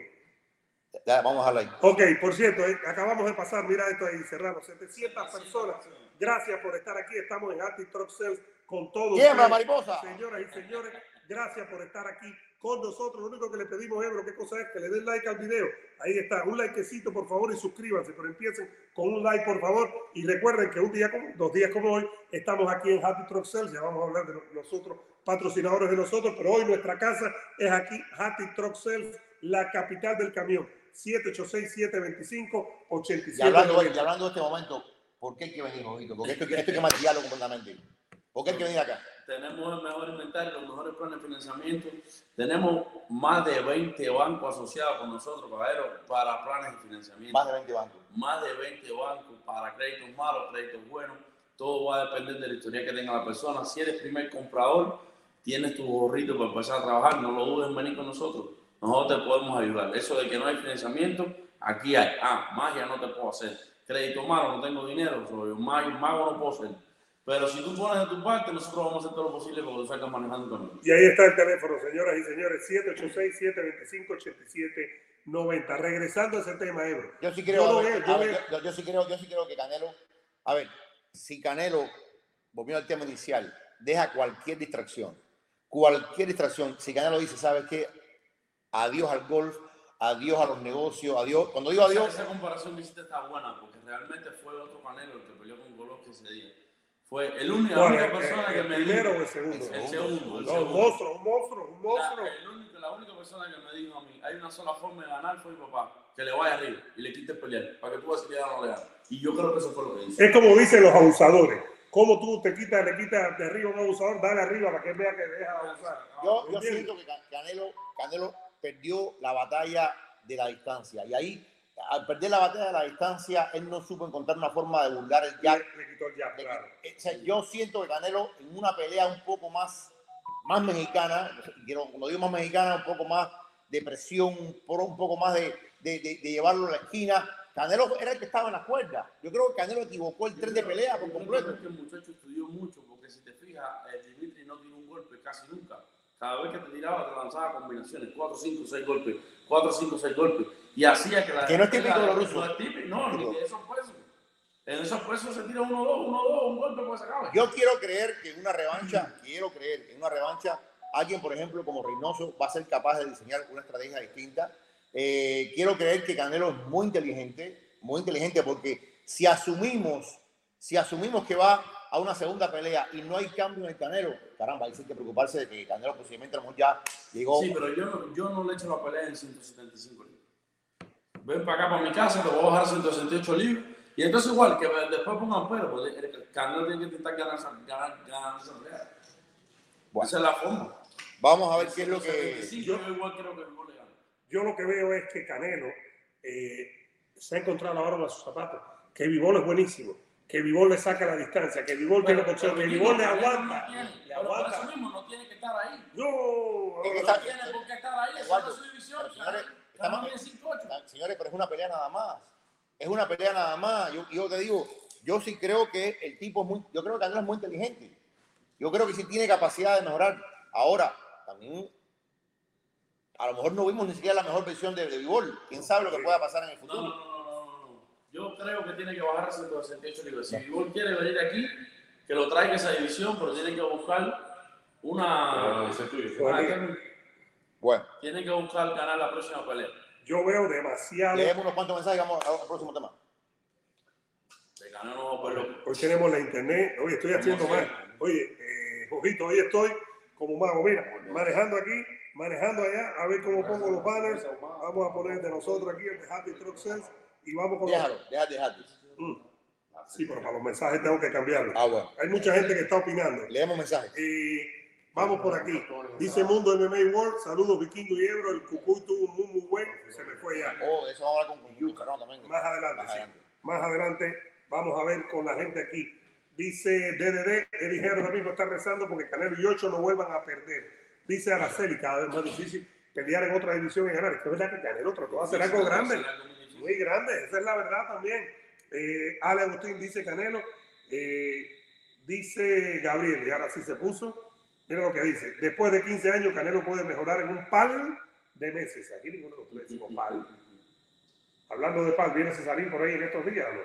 Ya, vamos a dejarlo ahí. Ok, por cierto, eh, acabamos de pasar, mira esto ahí, Serrano, 700 personas. Gracias por estar aquí. Estamos en Anti Truck Sales con todos. Siembra, mariposa. Señoras y señores, gracias por estar aquí con nosotros. Lo único que le pedimos, Ebro, ¿qué cosa es? Que le den like al video. Ahí está, un likecito, por favor, y suscríbanse, pero empiecen con un like, por favor. Y recuerden que un día dos días como hoy, estamos aquí en Happy Truck Sales. Ya vamos a hablar de nosotros, patrocinadores de nosotros, pero hoy nuestra casa es aquí, Happy Truck Sales, la capital del camión. 786-725-8790. Y hablando, y hablando de este momento, ¿por qué hay que venir, Jojito? Porque esto, esto hay que maquillarlo completamente. ¿Por qué hay que venir acá? Tenemos el mejor inventario, los mejores planes de financiamiento. Tenemos más de 20 bancos asociados con nosotros, caballeros, para planes de financiamiento. Más de 20 bancos. más de 20 bancos para créditos malos, créditos buenos. Todo va a depender de la historia que tenga la persona. Si eres primer comprador, tienes tu gorrito para empezar a trabajar, no lo dudes en venir con nosotros. Nosotros te podemos ayudar. Eso de que no hay financiamiento, aquí hay. Ah, magia no te puedo hacer. Crédito malo, no tengo dinero, soy un mago, un mago no puedo ser. Pero si tú pones de tu parte, nosotros vamos a hacer todo lo posible para que tú salgas manejando conmigo. Y ahí está el teléfono, señoras y señores, 786-725-8790. Regresando a ese tema, Ebro. Yo sí creo, Yo lo a ver, veo, yo a ver, veo. yo, yo sí creo, yo sí creo que Canelo, a ver, si Canelo, volviendo al tema inicial, deja cualquier distracción, cualquier distracción, si Canelo dice, ¿sabes qué? Adiós al golf, adiós a los negocios, adiós, cuando digo adiós, Esa comparación que hiciste está buena, porque realmente fue otro Canelo el que peleó con Golovkin ese día. Fue el único, la ¿Cuál, única el- persona el que me primero dijo. o el segundo? El segundo. el No, un segundo. monstruo, un monstruo, un monstruo. La, el único- la única persona que me dijo a mí, hay una sola forma de ganar fue mi papá, que le vaya arriba y le quite el pelear, para que tú veas que ya no le ganas. Y yo creo que eso fue lo que hizo. Es como dicen los abusadores. ¿Cómo tú te quitas, le quitas de arriba a un abusador? Dale arriba para que él vea que deja de abusar. Yo, yo siento que Ca- Canelo, Canelo perdió la batalla de la distancia. Y ahí, al perder la batalla de la distancia, él no supo encontrar una forma de burlar el jab. Le, le quitó el claro. eh, o sea, yo siento que Canelo en una pelea un poco más, más mexicana, quiero, cuando digo más mexicana, un poco más de presión, un poco, un poco más de, de- de- de llevarlo a la esquina. Canelo era el que estaba en la cuerda. Yo creo que Canelo equivocó el tren de pelea por Yo creo completo. que el muchacho estudió mucho, porque si te fijas, el Dimitri no tiene un golpe casi nunca. Cada vez que te tiraba, te lanzaba combinaciones, 4, 5, 6 golpes, 4, 5, 6 golpes. Y hacía que la. Que no es típico de los rusos. No es típico, no, ni de esos pesos. En esos pesos se tira 1, 2, 1, 2, un golpe pues se acaba. Yo quiero creer que en una revancha, quiero creer que en una revancha, alguien, por ejemplo, como Reynoso, va a ser capaz de diseñar una estrategia distinta. Eh, quiero creer que Canelo es muy inteligente, muy inteligente, porque si asumimos, si asumimos que va a una segunda pelea y no hay cambio en el Canelo, caramba, ahí sí hay que preocuparse de que Canelo posiblemente a lo mejor ya llegó. Sí, pero yo yo no le echo la pelea en 175 libras. Ven para acá, para mi casa, te voy a bajar 168 libras. Y entonces igual, que después pongan pero, pues el Canelo tiene que intentar ganar, ganar, ganar. Bueno. Esa es la forma. Vamos a ver qué es lo que... 175, yo igual creo que gol le gana. Yo lo que veo es que Canelo eh, se ha encontrado ahora a sus zapatos. Que Vivol es buenísimo. Que Vivol le saca la distancia. Que Vivol tiene boxeo. Que Vivol le aguanta. No tiene, Le pero por eso aguanta. mismo no tiene que estar ahí. No. No está- tiene por qué estar ahí, esa es su división. Pero señores, Ganó estamos- bien 5-8. Ah, Señores, pero es una pelea nada más. Es una pelea nada más. Yo, yo te digo, yo sí creo que el tipo es muy, yo creo que Canelo es muy inteligente. Yo creo que sí tiene capacidad de mejorar. Ahora, también, a lo mejor no vimos ni siquiera la mejor versión de, de Bivol. ¿Quién sabe lo que pueda pasar en el futuro? no, no, no, no, no. Yo creo que tiene que bajar a 168 libras. Si Vivol quiere venir aquí, que lo traiga esa división, pero tiene que buscar una. Bueno, Tiene que buscar ganar la próxima pelea. Yo veo demasiado. leemos unos cuantos mensajes y vamos al próximo tema. Hoy tenemos la internet. Oye, estoy haciendo ¿Cómo mal. Oye, eh, Jojito, hoy estoy como mago. Mira, manejando aquí, manejando allá, a ver cómo pongo los banners. Vamos a poner de nosotros aquí el de Happy Truck Sense y vamos con Déjalo, los. déjate, déjate. Mm. Sí, pero para los mensajes tengo que cambiarlo. Ah, bueno. Hay mucha gente que está opinando. Leemos mensajes. Eh, vamos por aquí. Dice Mundo MMA World. Saludos, Vikingo y Ebro. El Cucuy tuvo un muy, muy buen. Se me fue ya. Oh, eso vamos a hablar con, Yuka, ¿no? También. Más adelante, Más sí. adelante. Más adelante vamos a ver con la gente aquí. Dice DDD, Eddie Herro ahora mismo está rezando porque Canelo y Ocho no vuelvan a perder. Dice Araceli, cada vez más difícil pelear en otra división y ganar. Es verdad que Canelo trató hacer algo grande, muy grande, esa es la verdad también. Eh, Ale Agustín dice Canelo, eh, dice Gabriel, y ahora sí se puso. Mira lo que dice, después de 15 años Canelo puede mejorar en un par de meses. Aquí ninguno de los tres decimos par. Hablando de par, viene Cesarín por ahí en estos días, ¿no?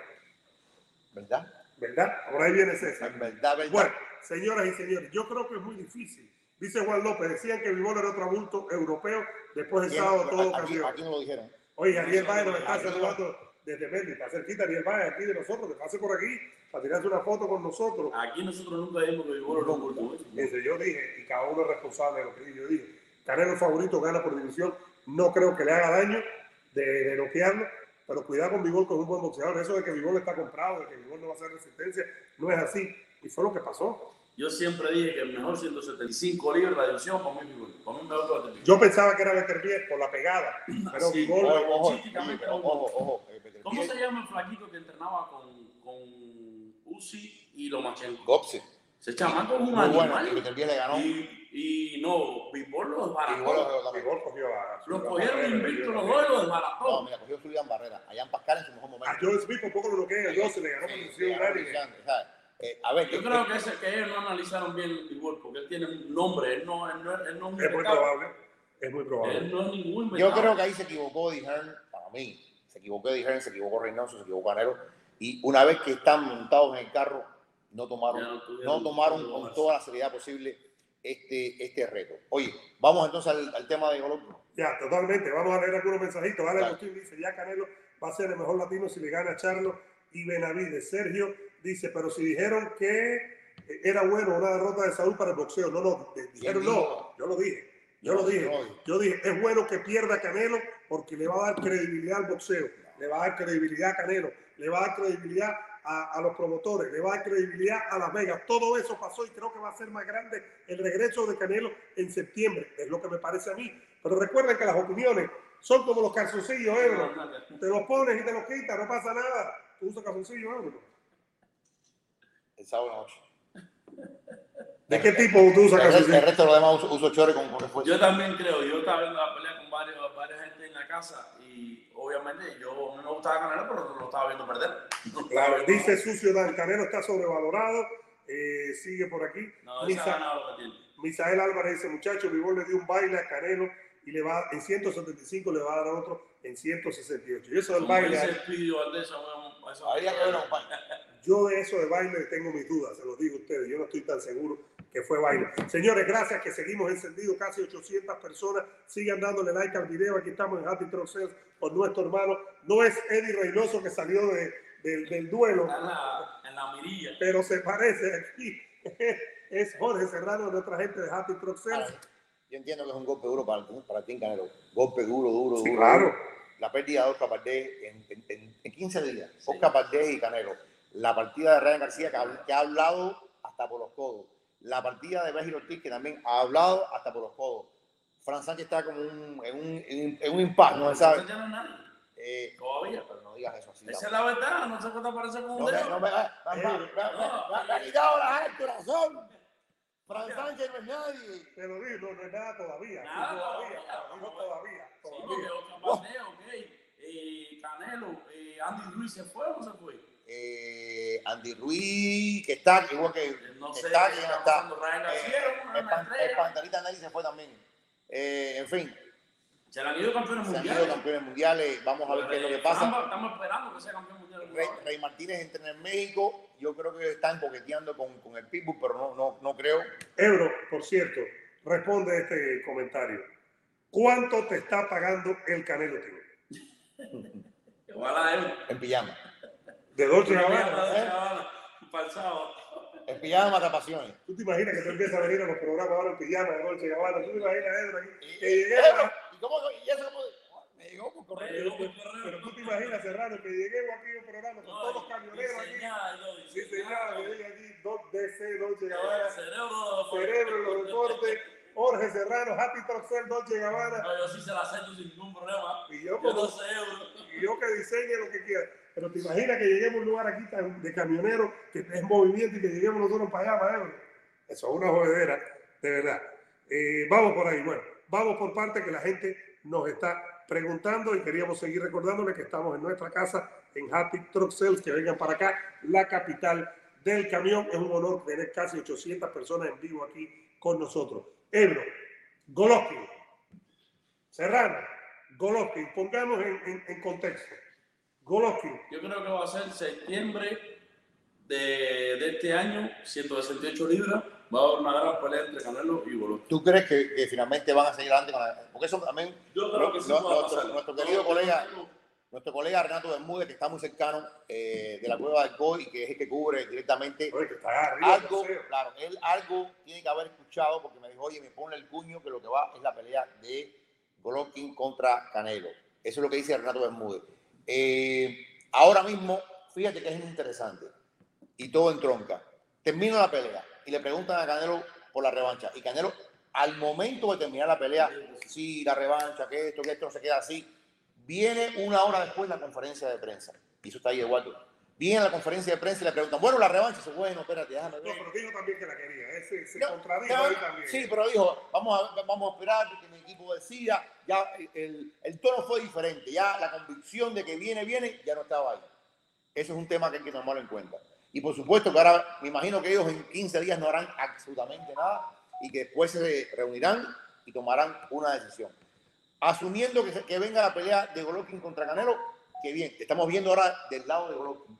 ¿Verdad? ¿verdad? Por ahí viene César. ¿Verdad, verdad? Bueno, señoras y señores, yo creo que es muy difícil. Dice Juan López, decían que Vivol era otro adulto europeo, después de Bien, sábado todo aquí, cambió. aquí no lo dijeron. Oye, Ariel Valle nos está no. saludando desde Berlín, está cerquita Ariel Valle aquí de nosotros, que pase por aquí para tirarse una foto con nosotros. Aquí nosotros nunca dijimos que era un bulto. Dice, yo dije, y cada uno es responsable de lo que dije. Yo dije, Canelo favorito gana por división, no creo que le haga daño de, de noquearlo, pero cuidado con Vivol, es un buen boxeador. Eso de que Vivol está comprado, de que Vivol no va a hacer resistencia, no es así. Y fue lo que pasó. Yo siempre dije que el mejor 175 libras de la división para mí. Para mí mejor Yo pensaba que era Beterbiev por la pegada, pero Sí. Vivol, Ojo, ojo, ojo. ojo, ojo. eh, ¿Cómo se llama el flaquito que entrenaba con, con Uzi y Lomachenko? Gopse. Ese chamaco es un Muy bueno. animal. Biel le ganó. Y, y no, Vivol lo desbarató. bueno. Vivol cogió a... Los cogieron invictos los dos y lo No, desbarató. mira, cogió Julián Barrera. Allá en Pascal en su mejor momento. A Joe Smith por poco lo noquea, yo se le ganó por Eh, a ver, Yo ¿qué- creo que, ese, que ellos no analizaron bien Vivol porque él tiene un nombre. Él no, él no, él no es un Es muy probable, es muy Él probable. no es ningún Yo creo que ahí se equivocó Eddie Hearn, para mí. Se equivocó Eddie Hearn, se equivocó Reynoso, se equivocó Canelo. Y una vez que están montados en el carro, no tomaron, no tomaron con toda la seriedad posible este, este reto. Oye, vamos entonces al, al tema de Golovkin. Ya, totalmente. Vamos a leer algunos mensajitos. Ale Dale. Agustín dice, ya Canelo va a ser el mejor latino si le gana a Charlo y Benavides. Sergio dice, pero si dijeron que era bueno una derrota de Saúl para el boxeo. No, no, dijeron no. Yo lo dije. Yo lo dije. Yo dije, es bueno que pierda Canelo porque le va a dar credibilidad al boxeo, le va a dar credibilidad a Canelo, le va a dar credibilidad a, los promotores, le va a dar credibilidad a Las Vegas. Todo eso pasó y creo que va a ser más grande el regreso de Canelo en septiembre, es lo que me parece a mí. Pero recuerden que las opiniones son como los calzoncillos, Ebro. Te los pones y te los quitas, no pasa nada. Tú usas calzoncillos, Ebro. El sábado noche. ¿De qué tipo tú usas? El resto de los demás uso, uso chores con, con Yo también creo. Yo estaba viendo la pelea con varios, varias gente en la casa y obviamente yo no me gustaba Canelo, pero lo estaba viendo perder. Claro, dice Sucio Dan, Canelo está sobrevalorado. Eh, sigue por aquí. No, Misa, Misael Álvarez dice, muchacho, Vivol le dio un baile a Canelo y le va en 175 le va a dar otro en 168. Y eso del baile. Yo de eso de baile tengo mis dudas, se los digo a ustedes. Yo no estoy tan seguro que fue baile. Señores, gracias que seguimos encendidos, casi 800 personas. Sigan dándole like al video. Aquí estamos en Happy Truck con nuestro hermano. No es Eddie Reynoso que salió de, del duelo. En la, en la mirilla. Pero se parece aquí. es Jorge Serrano, nuestra gente de Happy Truck yo entiendo que es un golpe duro para, para ti, Canelo. Golpe duro, duro, duro. Claro. La pérdida de Oscar Valdés en, en, en, 15 días. Oscar Valdés y Canelo. La partida de Ryan García, que ha, hablado hasta por los codos. La partida de Béjir Ortiz, que también ha hablado hasta por los codos. Fran Sánchez está como un, en un, en, un impacto, ¿no sabes? Eh, Todavía. Pero no digas eso así. Esa es la verdad, no sé qué te parece con un dedo. No me, ha quitado la gente razón. Fran Sánchez no es nadie. Pero digo, no es nada todavía. Nada todavía. Todavía. todavía. Sí, eh, Canelo, eh, Andy Ruiz se fue o no se fue. Eh, Andy Ruiz, que está, igual que, no que sé, está, que está. está. Eh, el, pan, el Pantalita nadie se fue también. Eh, en fin. Se han ido campeones mundiales. Se han ido campeones mundiales. Vamos a ver qué es lo que pasa. Estamos, esperando que sea campeón mundial. Rey, Rey Martínez entrena en México yo creo que están coqueteando con, con el Pitbull, pero no, no, no creo. Ebro, por cierto, responde este comentario. ¿Cuánto te está pagando el Canelo Tío? Ojalá En pijama. De Dolce Gabbana. Pasado. En pijama te apasiones. ¿Tú te imaginas que tú empiezas a venir a los programas ahora en pijama de Dolce Gabbana? ¿Tú te imaginas, Ebro, que llegué ¿Y, cómo, y eso cómo, me llegó por correo. Pero, tú te imaginas, Serrano, que lleguemos aquí a un programa con todos los camioneros aquí. Sí, que diga aquí, DC, Dolce Gabbana. Cerebro, cerebro, los deportes. Jorge Serrano, Happy Troxel, Dolce Gabbana. No, yo sí se la acepto sin ningún problema. Y yo, como, yo y yo que diseñe lo que quiera. Pero te imaginas que lleguemos a un lugar aquí de camioneros que es movimiento y que lleguemos nosotros para allá, para allá. Eso es una jodedera, de verdad. Eh, vamos por ahí, bueno, vamos por parte que la gente nos está preguntando y queríamos seguir recordándole que estamos en nuestra casa en Happy Truck Sales, que vengan para acá, la capital del camión. Es un honor tener casi 800 personas en vivo aquí con nosotros. Ebro, Golovkin, Serrano, Golovkin, pongamos en, en, contexto. Golovkin. Yo creo que va a ser septiembre de, de este año, 168 libras va a haber una gran pelea entre Canelo y Golovkin. ¿Tú crees que, finalmente van a seguir adelante con la... Porque eso también... Yo creo que sí nuestro, nuestro, querido colega, nuestro colega Renato Bermúdez, que está muy cercano eh, de la cueva del COI y que es el que cubre directamente oye, que está arriba, algo, claro, él algo tiene que haber escuchado porque me dijo, oye, me pone el cuño que lo que va es la pelea de Golovkin contra Canelo. Eso es lo que dice Renato Bermúdez. Eh, ahora mismo, fíjate que es interesante y todo en tronca. Termina la pelea y le preguntan a Canelo por la revancha. Y Canelo, al momento de terminar la pelea, sí, la revancha, que esto, que esto, se queda así. Viene una hora después la conferencia de prensa. Y eso está ahí igual. Viene a la conferencia de prensa y le preguntan, bueno, la revancha, dice, bueno, espérate, déjame ver. No, pero dijo también que la quería, ese se contradijo ahí también. Sí, pero dijo, vamos a, vamos a esperar porque mi equipo decía, ya el, el tono fue diferente, ya la convicción de que viene, viene, ya no estaba ahí. Eso es un tema que hay que tomarlo en cuenta. Y por supuesto que ahora me imagino que ellos en 15 días no harán absolutamente nada y que después se reunirán y tomarán una decisión. Asumiendo que, que venga la pelea de Golovkin contra Canelo, qué bien. Estamos viendo ahora del lado de Golovkin.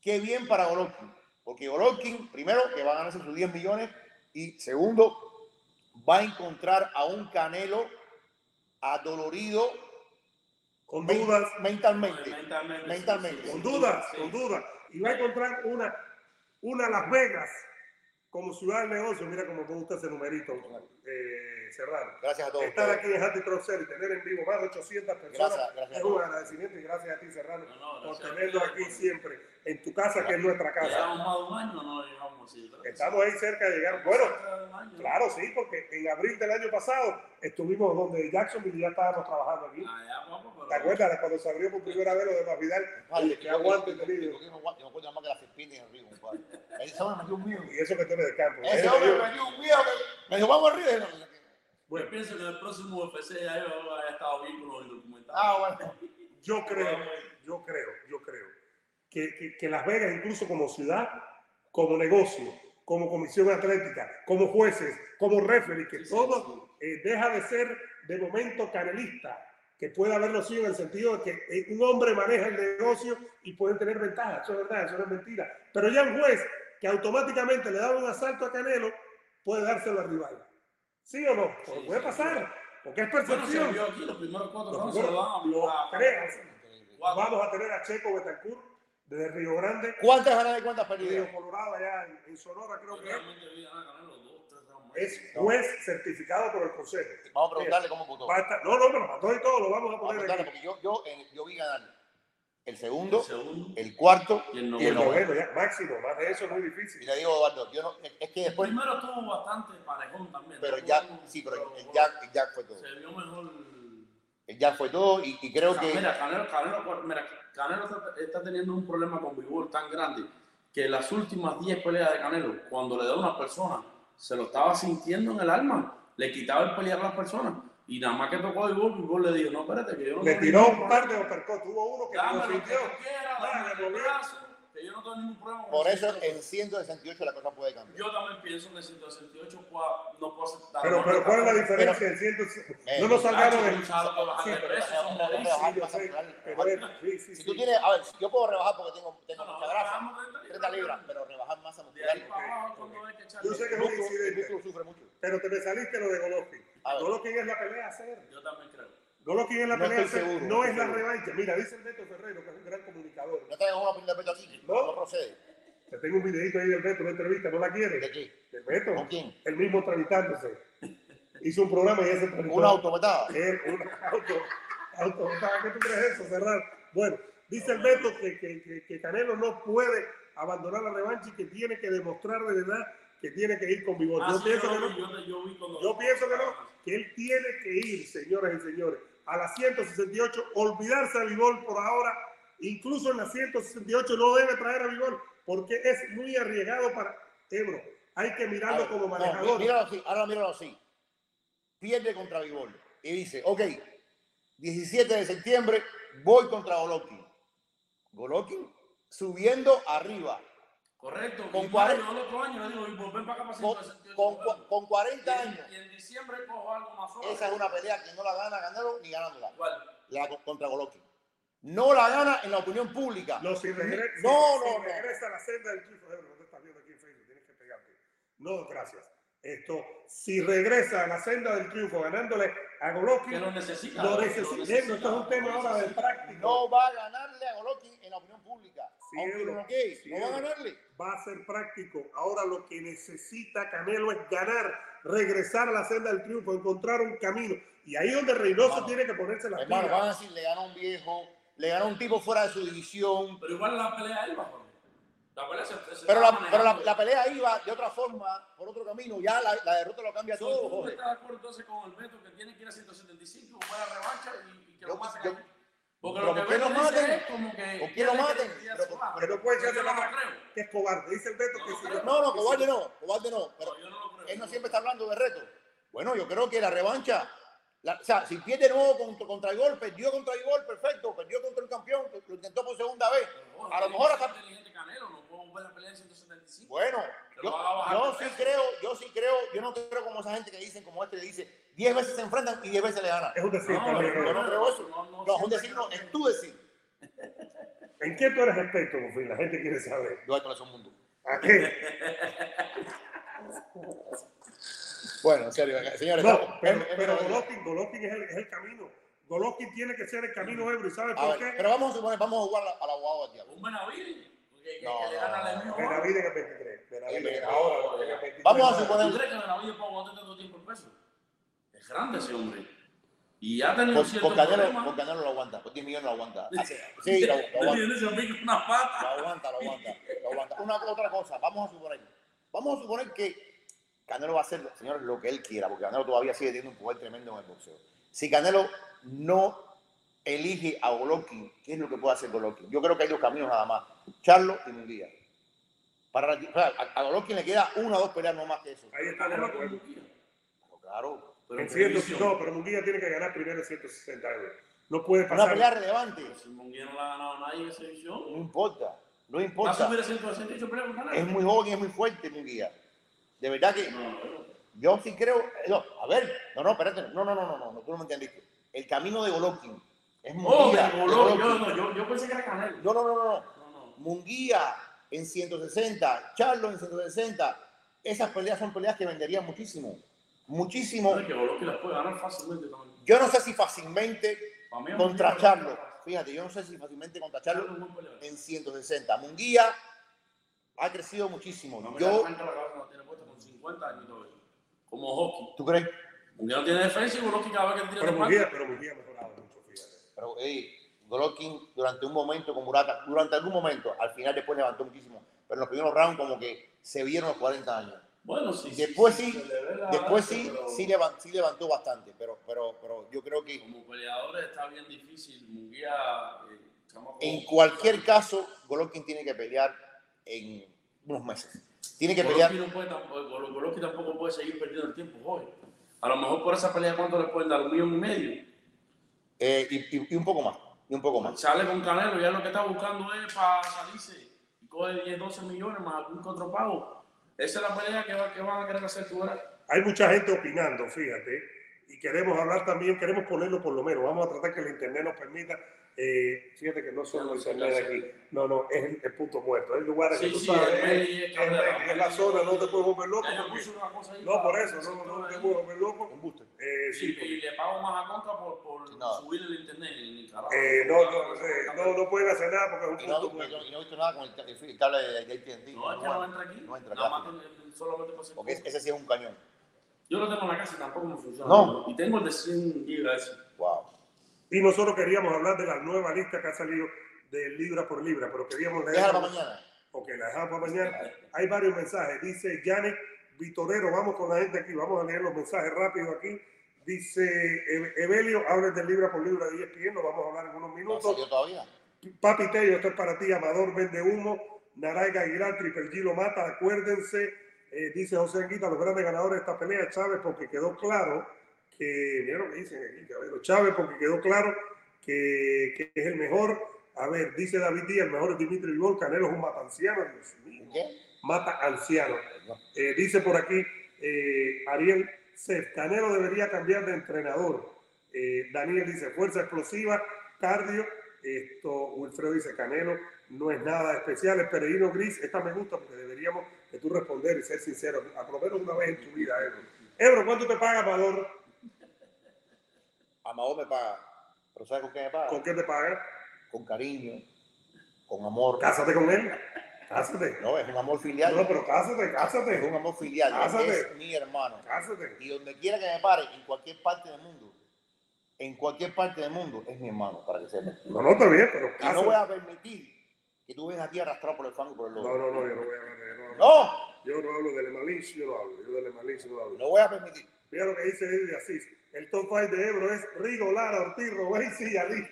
Qué bien para Golovkin. Porque Golovkin, primero, que va a ganarse sus 10 millones y segundo, va a encontrar a un Canelo adolorido con dudas. mentalmente, mentalmente, mentalmente, con dudas, con dudas. Y va a encontrar una, una Las Vegas como ciudad del negocio, mira cómo me gusta ese numerito, eh, Serrano. Gracias a todos. Estar ustedes. aquí en Troxel y tener en vivo más de 800 personas Gracias, gracias es un agradecimiento y gracias a ti, Serrano, No, no, por ti. aquí siempre en tu casa, que es nuestra casa. Llevamos más de un año, no llegamos así. ¿verdad? Estamos ahí cerca de llegar. Bueno, de claro, sí, porque en abril del año pasado estuvimos donde Jacksonville y ya estábamos trabajando aquí. Ah, ya, ¿Te acuerdas de cuando se abrió por primera vez lo de Masvidal? Oye, qué aguante yo- tenido. yo- encuentro nada más que la serpiente en el río, compadre. Ese hombre me metió un miedo. Y eso que tú eres de campo. Ese hombre me metió un miedo. Me dijo, vamos arriba. No, Bueno, Yo pienso que en el próximo UFC ya yo haya estado bien con los documentales. Ah, bueno. yo creo, yo creo, yo creo que, que- que Las Vegas, incluso como ciudad, como negocio, como comisión atlética, como jueces, como referee, que Sí, sí, todo eh, deja de ser de momento canelista, que puede haberlo sido en el sentido de que eh, un hombre maneja el negocio y pueden tener ventajas, eso es verdad, eso no es mentira. Pero ya un juez que automáticamente le da un asalto a Canelo puede dárselo al rival. ¿Sí o no? Pues Sí, puede sí, pasar, porque es Bueno, se percepción. vio aquí los primeros cuatro Los rounds se lo primeros- dan a los a- tres. Cuatro. Vamos a tener a Checo Betancourt desde Río Grande, ¿Cuántas ganadas y cuántas Río perdidas? Colorado, allá en, en Sonora, creo Yo que es. realmente vi ganar Canelo dos, tres rounds más. Es juez certificado por el Consejo. Vamos a preguntarle cómo votó. A no, no, pero mató y todo, lo vamos a Vamos a poner preguntarle aquí. porque yo, yo, yo vi ganar el El segundo, el cuarto Y el y Y el el noveno. noveno. noveno, ya, máximo, más de eso es muy Y difícil. le digo, Eduardo, yo no, es que El después, primero estuvo bastante parejón también. pero ya, sí, pero el Jack, el Jack fue todo. Se vio mejor. El Jack fue todo y, y creo que Mira, Canelo, Canelo, mira, Canelo está, está teniendo un problema con Bivol tan grande que las últimas 10 peleas de Canelo, cuando le da a una persona, se lo estaba sintiendo en el alma. Le quitaba el pelear a las personas. Y nada más que tocó a Bivol, Bivol le dijo, no, espérate, que yo no Le tiró un par de uppercut, tuvo uno que Dame lo lo que sintió. lo el vio. brazo, que yo no tengo ningún problema. por eso en 168 la cosa puede cambiar. Yo también pienso que en 168 pueda- no puedo aceptar. Pero, pero ¿cuál es la diferencia? en ciento- no nos salgamos de... de. Sí, Si tú tienes, a ver, yo puedo rebajar porque tengo, tengo mucha grasa, bajamos 30 libras. 30 libras, pero rebajar masa muscular. que. Yo sé que El es un el incidente. músculo sufre mucho. Pero te me saliste lo de Golovkin. A ver. Golovkin es la pelea a hacer. Yo también creo. Golovkin es la No pelea hacer. seguro, No no es la revancha. Mira, dice el Beto Ferrero, que es un gran comunicador. No traigas una opinión de Beto aquí, No. no procede. Te tengo un videito ahí del Beto, una entrevista, ¿no la ¿De quieres? qué? Del Beto. ¿Con quién? El mismo entrevistándose. Hizo un programa y ese entrevistó. Una autometada. Él, una auto, auto, ¿qué tú crees eso, Serrano? Bueno, dice el Beto que, que, que, que Canelo no puede abandonar la revancha y que tiene que demostrar de verdad que tiene que ir con vigor. Ah, yo, sí, pienso yo que no, yo, yo yo pienso que no, que él tiene que ir, señoras y señores, a la 168, olvidarse a Vigor por ahora, incluso en la 168 no debe traer a Vigor, porque es muy arriesgado para Ebro. Hay que mirarlo ver, como no, manejador. míralo así, ahora míralo así. Pierde contra Vivol y dice, ok, 17 de septiembre voy contra Golovkin. Golovkin subiendo arriba, Correcto. Con y cuare- Mario el otro año le digo, y volver para acá para con, 168. con, cua- con 40 Y en- años. Y en diciembre cojo algo más suave. Esa es una pelea que no la gana Canelo ni ganándola, ¿Cuál? la co- contra Golovkin. No la gana en la opinión pública. No, si, regre- si- No, si no, no. regresa a la senda del triunfo, no te estás viendo aquí en Facebook, tienes que pegarte. No, gracias. Esto, si regresa a la senda del triunfo ganándole a Golovkin, Que lo necesita. lo lo necesita. necesita, Esto es un tema ahora de necesita. práctica. No va a ganarle a Golovkin en la opinión pública. Aunque no va a ganarle. va a ser práctico. Ahora lo que necesita Canelo es ganar, regresar a la senda del triunfo, encontrar un camino. Y ahí es donde Reynoso Hermano, tiene que ponerse las Hermano, pilas. van a decir, le ganó un viejo, le ganó un tipo fuera de su división. Pero igual la pelea él bajo. La pelea se, se Pero la, pero la, la pelea iba de otra forma, por otro camino. Ya la, la derrota lo cambia todo, ¿Tú estás de acuerdo entonces con el Beto que tiene que ir a 175 para la revancha y, y que Yo- lo maten Porque pero lo que ¿por qué Beto lo maten? es como que... ¿Por qué lo que maten? ya Pero-. Pero no puede echarse no. Que es cobarde. Dice el Beto No que lo si creo. No, no, cobarde no, cobarde no. Pero No, yo no lo creo. él no siempre está hablando de reto. Bueno, yo creo que la revancha, la- o sea, si pierde de nuevo contra, contra Igor, perdió contra Igor, perfecto, perdió contra un campeón, que lo intentó por segunda vez. Pero, A lo mejor que ser hasta- Canelo, no puedo volver a pelear en 175. Bueno, yo, yo sí creo, yo sí creo, yo no creo como esa gente que dicen, como este que dice, 10 veces se enfrentan y 10 veces le ganan. es un decir. No, también, yo Yo ¿no? no creo eso. No, no, No, es un decir, no, es tu decir. ¿En qué tú eres experto, Bufín? La gente quiere saber. Yo esto no es un mundo. ¿A qué? Bueno, en serio, señores. No, pero, es- es- pero es- Golovkin, Golovkin es el, es el camino. Golovkin tiene que ser el camino Ebro. ¿Y sabes por ver, qué? pero vamos a suponer, vamos a jugar a la- al abogado del diablo. Un Benavides, que, que, No, que le gana no, al mismo. Benavides en el 23. Benavides, ahora, en el 23. Vamos a ¿Tú suponer, crees que Benavides puede aguantar tanto tiempo el peso? Es grande ese hombre. Y por Canelo, problemas. por Canelo lo aguanta, por 10 millones lo aguanta. Sí, lo, lo aguanta. Una Lo pata. aguanta, lo aguanta, lo aguanta. Una otra cosa, vamos a suponer, vamos a suponer que Canelo va a hacer, señores, lo que él quiera, porque Canelo todavía sigue teniendo un poder tremendo en el boxeo. Si Canelo no elige a Golovkin, ¿qué es lo que puede hacer Golovkin? Yo creo que hay dos caminos nada más, Charlo y Munguía. Para, a, a Golovkin le queda una o dos peleas no más que eso. Ahí con. Munguía. Pero claro, Pero En qué 100, visión. no, pero Munguía tiene que ganar primero en 160 euros. No puede una pasar. pelea relevante, Si Munguía no le ha ganado nadie en esa no edición. importa, no Va a importa. subir a 168 peleas con Canelo. Es muy joven y es muy fuerte Munguía. De verdad que No, no. Yo sí creo, no, a ver, no, no, espérate, no, no, no, no, no, no, tú no me entendiste. El camino de Golovkin es Oh, Munguía. de voló. Yo, Golovkin. no, yo, yo pensé que era Canelo. No, no, no, no, no. No, no. Munguía en 160, Charlo en 160. Esas peleas son peleas que venderían muchísimo. Muchísimo. No, es que Golovkin las puede ganar fácilmente también. Yo no sé si fácilmente contra Charlo. Fíjate, yo no sé si fácilmente contra Charlo en 160. Munguía ha crecido muchísimo. Yo, arranca la cabeza, no tiene puesta con 50 años y todo eso. Como hockey. ¿tú crees? Munguía no tiene defensa y Golovkin cada vez que Munguía, pero Munguía ha mejorado mucho, fíjate. Pero, hey, Golovkin durante un momento con Murata, durante algún momento, al final después levantó muchísimo. Pero en los primeros rounds como que se vieron los 40 años. Bueno, sí. Después sí, ve la Después base, sí, pero sí, levan- sí levantó bastante, pero, pero, pero yo creo que Como peleador está bien difícil. Munguía. eh, en cualquier caso, Golovkin tiene que pelear en unos meses. Tiene que pelear, Golovkin no puede tampoco, Golo- Golovkin tampoco puede seguir perdiendo el tiempo hoy. A lo mejor por esa pelea, ¿cuánto le pueden dar? Un millón y medio. eh, y, y- y un poco más, y un poco más. Sale con Canelo, ya lo que está buscando es para salirse. Y coge 10, 12 millones más algún que otro pago. Esa es la pelea que, va- que van a querer hacer tú ahora. Hay mucha gente opinando, fíjate, y queremos hablar también, queremos ponerlo por lo menos. Vamos a tratar que el internet nos permita. Eh, fíjate que no solo el internet de aquí, no, no, es el, el punto muerto. Hay lugares que Sí, tú sí, sabes, el es, es es- es la zona, no te puedes volver loco. Porque- no, por eso, no, no, te puedes volver loco. Un booster. Eh, sí, porque- y le pago más a contra por, por No. subir el internet en Nicaragua. eh, no, no, eh, no, no pueden hacer nada porque es Y un no, punto y muerto. no- y no he visto nada con el, el- el cable de, de AT&T. No, es que no entra aquí. No entra Nada más que solamente hacer Porque ese sí es un cañón. Yo lo tengo en la casa y tampoco me funciona. No. Y tengo el de 100 gigas. Wow. Y nosotros queríamos hablar de la nueva lista que ha salido de libra por libra, pero queríamos leer. Déjala para mañana. Ok, la dejamos para mañana. Hay varios mensajes. Dice Yannick Vitorero, vamos con la gente aquí, vamos a leer los mensajes rápido aquí. Dice E- Evelio, hablen de libra por libra de ESPN, lo vamos a hablar en unos No minutos. salió todavía. Papi Tello, esto es para ti. Amador Vende Humo, Naraiga Aguilar, Triple G lo mata. Acuérdense, eh, dice José Anguita, los grandes ganadores de esta pelea, Chávez, porque quedó claro que, mira lo que dicen aquí, caballero, Chávez, porque quedó claro que, que es el mejor. A ver, dice David Díaz, el mejor es Dimitri Vivol, Canelo es un matanciano, Dios mío, mata anciano. No. Eh, dice por aquí eh, Ariel Sef, Canelo debería cambiar de entrenador. Eh, Daniel dice fuerza explosiva, cardio. Esto, Wilfredo dice Canelo no es nada especial. El peregrino gris, esta me gusta porque deberíamos que tú responder y ser sincero, a por lo menos una vez en tu vida, Ebro. Ebro, ¿cuánto te paga Amador? Amador me paga. ¿Pero sabes con qué me paga? ¿Con qué te paga? Con cariño, con amor. Cásate con él. Cásate. No, es un amor filial. No, pero cásate, Es un cásate. amor filial. Cásate. Es mi hermano. Cásate. Y donde quiera que me pare, en cualquier parte del mundo, en cualquier parte del mundo, es mi hermano, para que sepan. No, no, está bien, pero Y no voy cásate. a permitir que tú vengas aquí arrastrado por el fango por el lobo. No, no, no, yo no voy a hablar de no, No, Yo no hablo del Malice, yo no hablo. Yo del Malice no hablo. no voy a permitir. Mira lo que dice Eddie de Asís. El top 5 de Ebro es Rigo, Lara, Ortiz, Robesi y Ali.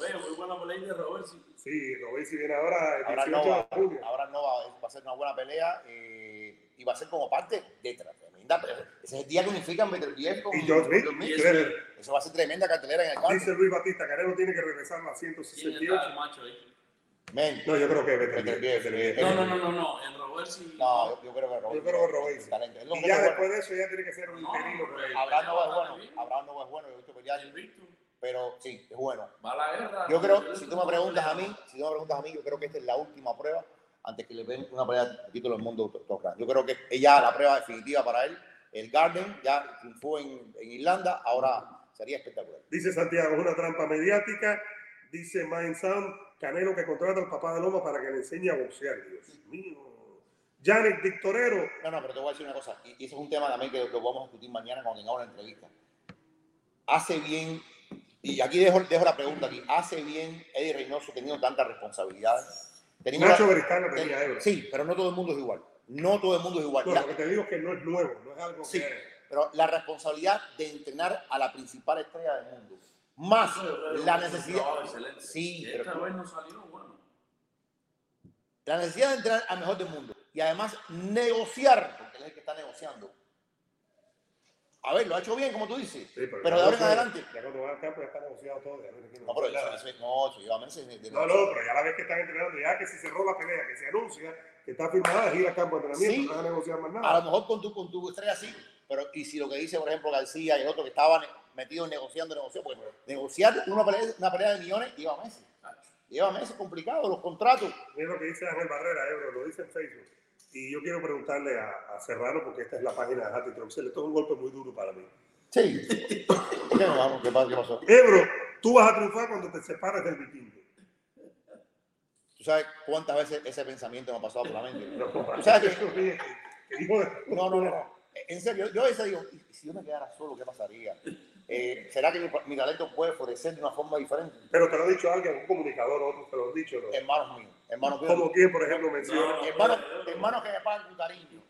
Oye, muy buena pelea de Robert. sí. Sí, Robesi viene ahora el Ahora 18 no va, de julio. ahora no va, va a ser una buena pelea eh, y va a ser como parte de tremenda. Ese es el día que unifican Beterbiev con Y ese- Eso va a ser tremenda cartelera en el campo. Dice Luis Batista, Canelo tiene que regresar a las ¿Quién está 168. el macho ahí? Men, No, yo creo que Beterbiev, Beterbiev. Beterbiev. No, no, no, no, no. En Robert sí. no, yo, yo creo que Robert. Yo creo que Robert sí. Talento. Es lo Y ya es después bueno. de eso ya tiene que ser un No, interino Abraham no es bueno. Abraham no es bueno. Yo he visto pelear, pero sí, es bueno. Va a la guerra. Yo creo, si tú me preguntas a mí, si tú me preguntas a mí, yo creo que esta es la última prueba antes que le den una pelea de título del mundo rank. Yo creo que es ya la prueba definitiva para él. El Garden ya triunfó en, en Irlanda, ahora sería espectacular. Dice Santiago, es una trampa mediática. Dice Mind Sound, Canelo que contrata al papá de Loma para que le enseñe a boxear. Dios mío. Janet Victorero. No, no, pero te voy a decir una cosa, y, ese es un tema también que lo vamos a discutir mañana cuando tengamos la entrevista. Hace bien, y aquí dejo, dejo la pregunta aquí, ¿hace bien Eddie Reynoso teniendo tantas responsabilidades? Teniendo Nacho ten- tenía Ebro. Sí, pero no todo el mundo es igual. No todo el mundo es igual. No, La- lo que te digo es que no es nuevo, no es algo Sí. que... pero la responsabilidad de entrenar a la principal estrella del mundo, más la necesidad, sí, Sí, pero esta vez no salió, bueno. la necesidad de entrenar al mejor del mundo y además negociar, porque él es el que está negociando. A ver, lo ha hecho bien, como tú dices, Sí, pero, de ahora en adelante. Ya cuando va al campo ya está negociado todo. ya no pero nada. eso, eso- no, eso lleva meses de, de No, no, pero ya la vez que están entrenando, ya que si cerró la pelea, que se anuncia, que está firmada, ir al campo de entrenamiento, Sí. no van a negociar más A nada. lo mejor con tu, con tu estrella sí, pero y si lo que dice, por ejemplo, García y el otro que estaban metidos negociando, negociando, porque negociar una pelea, una pelea de millones lleva meses. Lleva meses complicado, los contratos. Mira lo que dice Ángel Barrera, Ebro, lo dice en Facebook. Y yo quiero preguntarle a, a Serrano, porque esta es la página de Hattie esto es un golpe muy duro para mí. Sí. ¿Qué? ¿Qué pa- qué pasó? Ebro, tú vas a triunfar cuando te separes del vikingo. ¿Tú sabes cuántas veces ese pensamiento me ha pasado por la mente? No, ¿Tú sabes que, que hijo de- No, no, no, no. En serio, yo a veces digo, ¿y si yo me quedara solo, ¿qué pasaría? Eh, ¿Será que mi, mi talento puede florecer de una forma diferente? Pero te lo ha dicho alguien, un comunicador, otro te lo han dicho, ¿no? Hermanos míos, hermanos míos. Como quien, por ejemplo, menciona. No. Hermanos, hermanos que me pagan con cariño.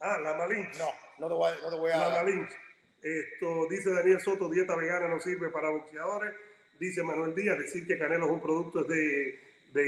Ah, la Malinche. No, no te voy a... No te voy La a Malinche. Esto dice Daniel Soto, dieta vegana no sirve para boxeadores. Dice Manuel Díaz, decir que Canelo es un producto de, de,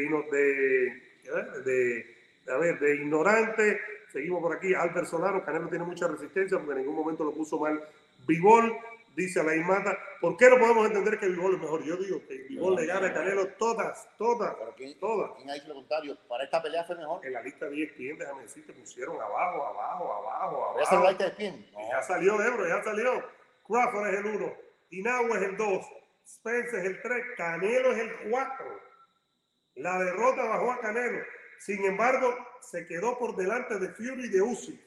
de- a ver, de ignorante. Seguimos por aquí. Albert Solano, Canelo tiene mucha resistencia porque en ningún momento lo puso mal. Bivol, dice Alain Mata. ¿Por qué no podemos entender que Bivol es mejor? Yo digo que Bivol le gana a Canelo todas, todas, Pero ¿quién, todas. ¿quién ha dicho lo contrario? Para esta pelea fue mejor. En la lista de 10 clientes, déjame decirte, pusieron abajo, abajo, abajo, ¿Voy a hacer abajo. like de? Y ya salió Ebro, ya salió. Crawford es el 1, Inagua es el 2, Spence es el 3, Canelo es el 4. La derrota bajó a Canelo. Sin embargo, se quedó por delante de Fury y de Uzi.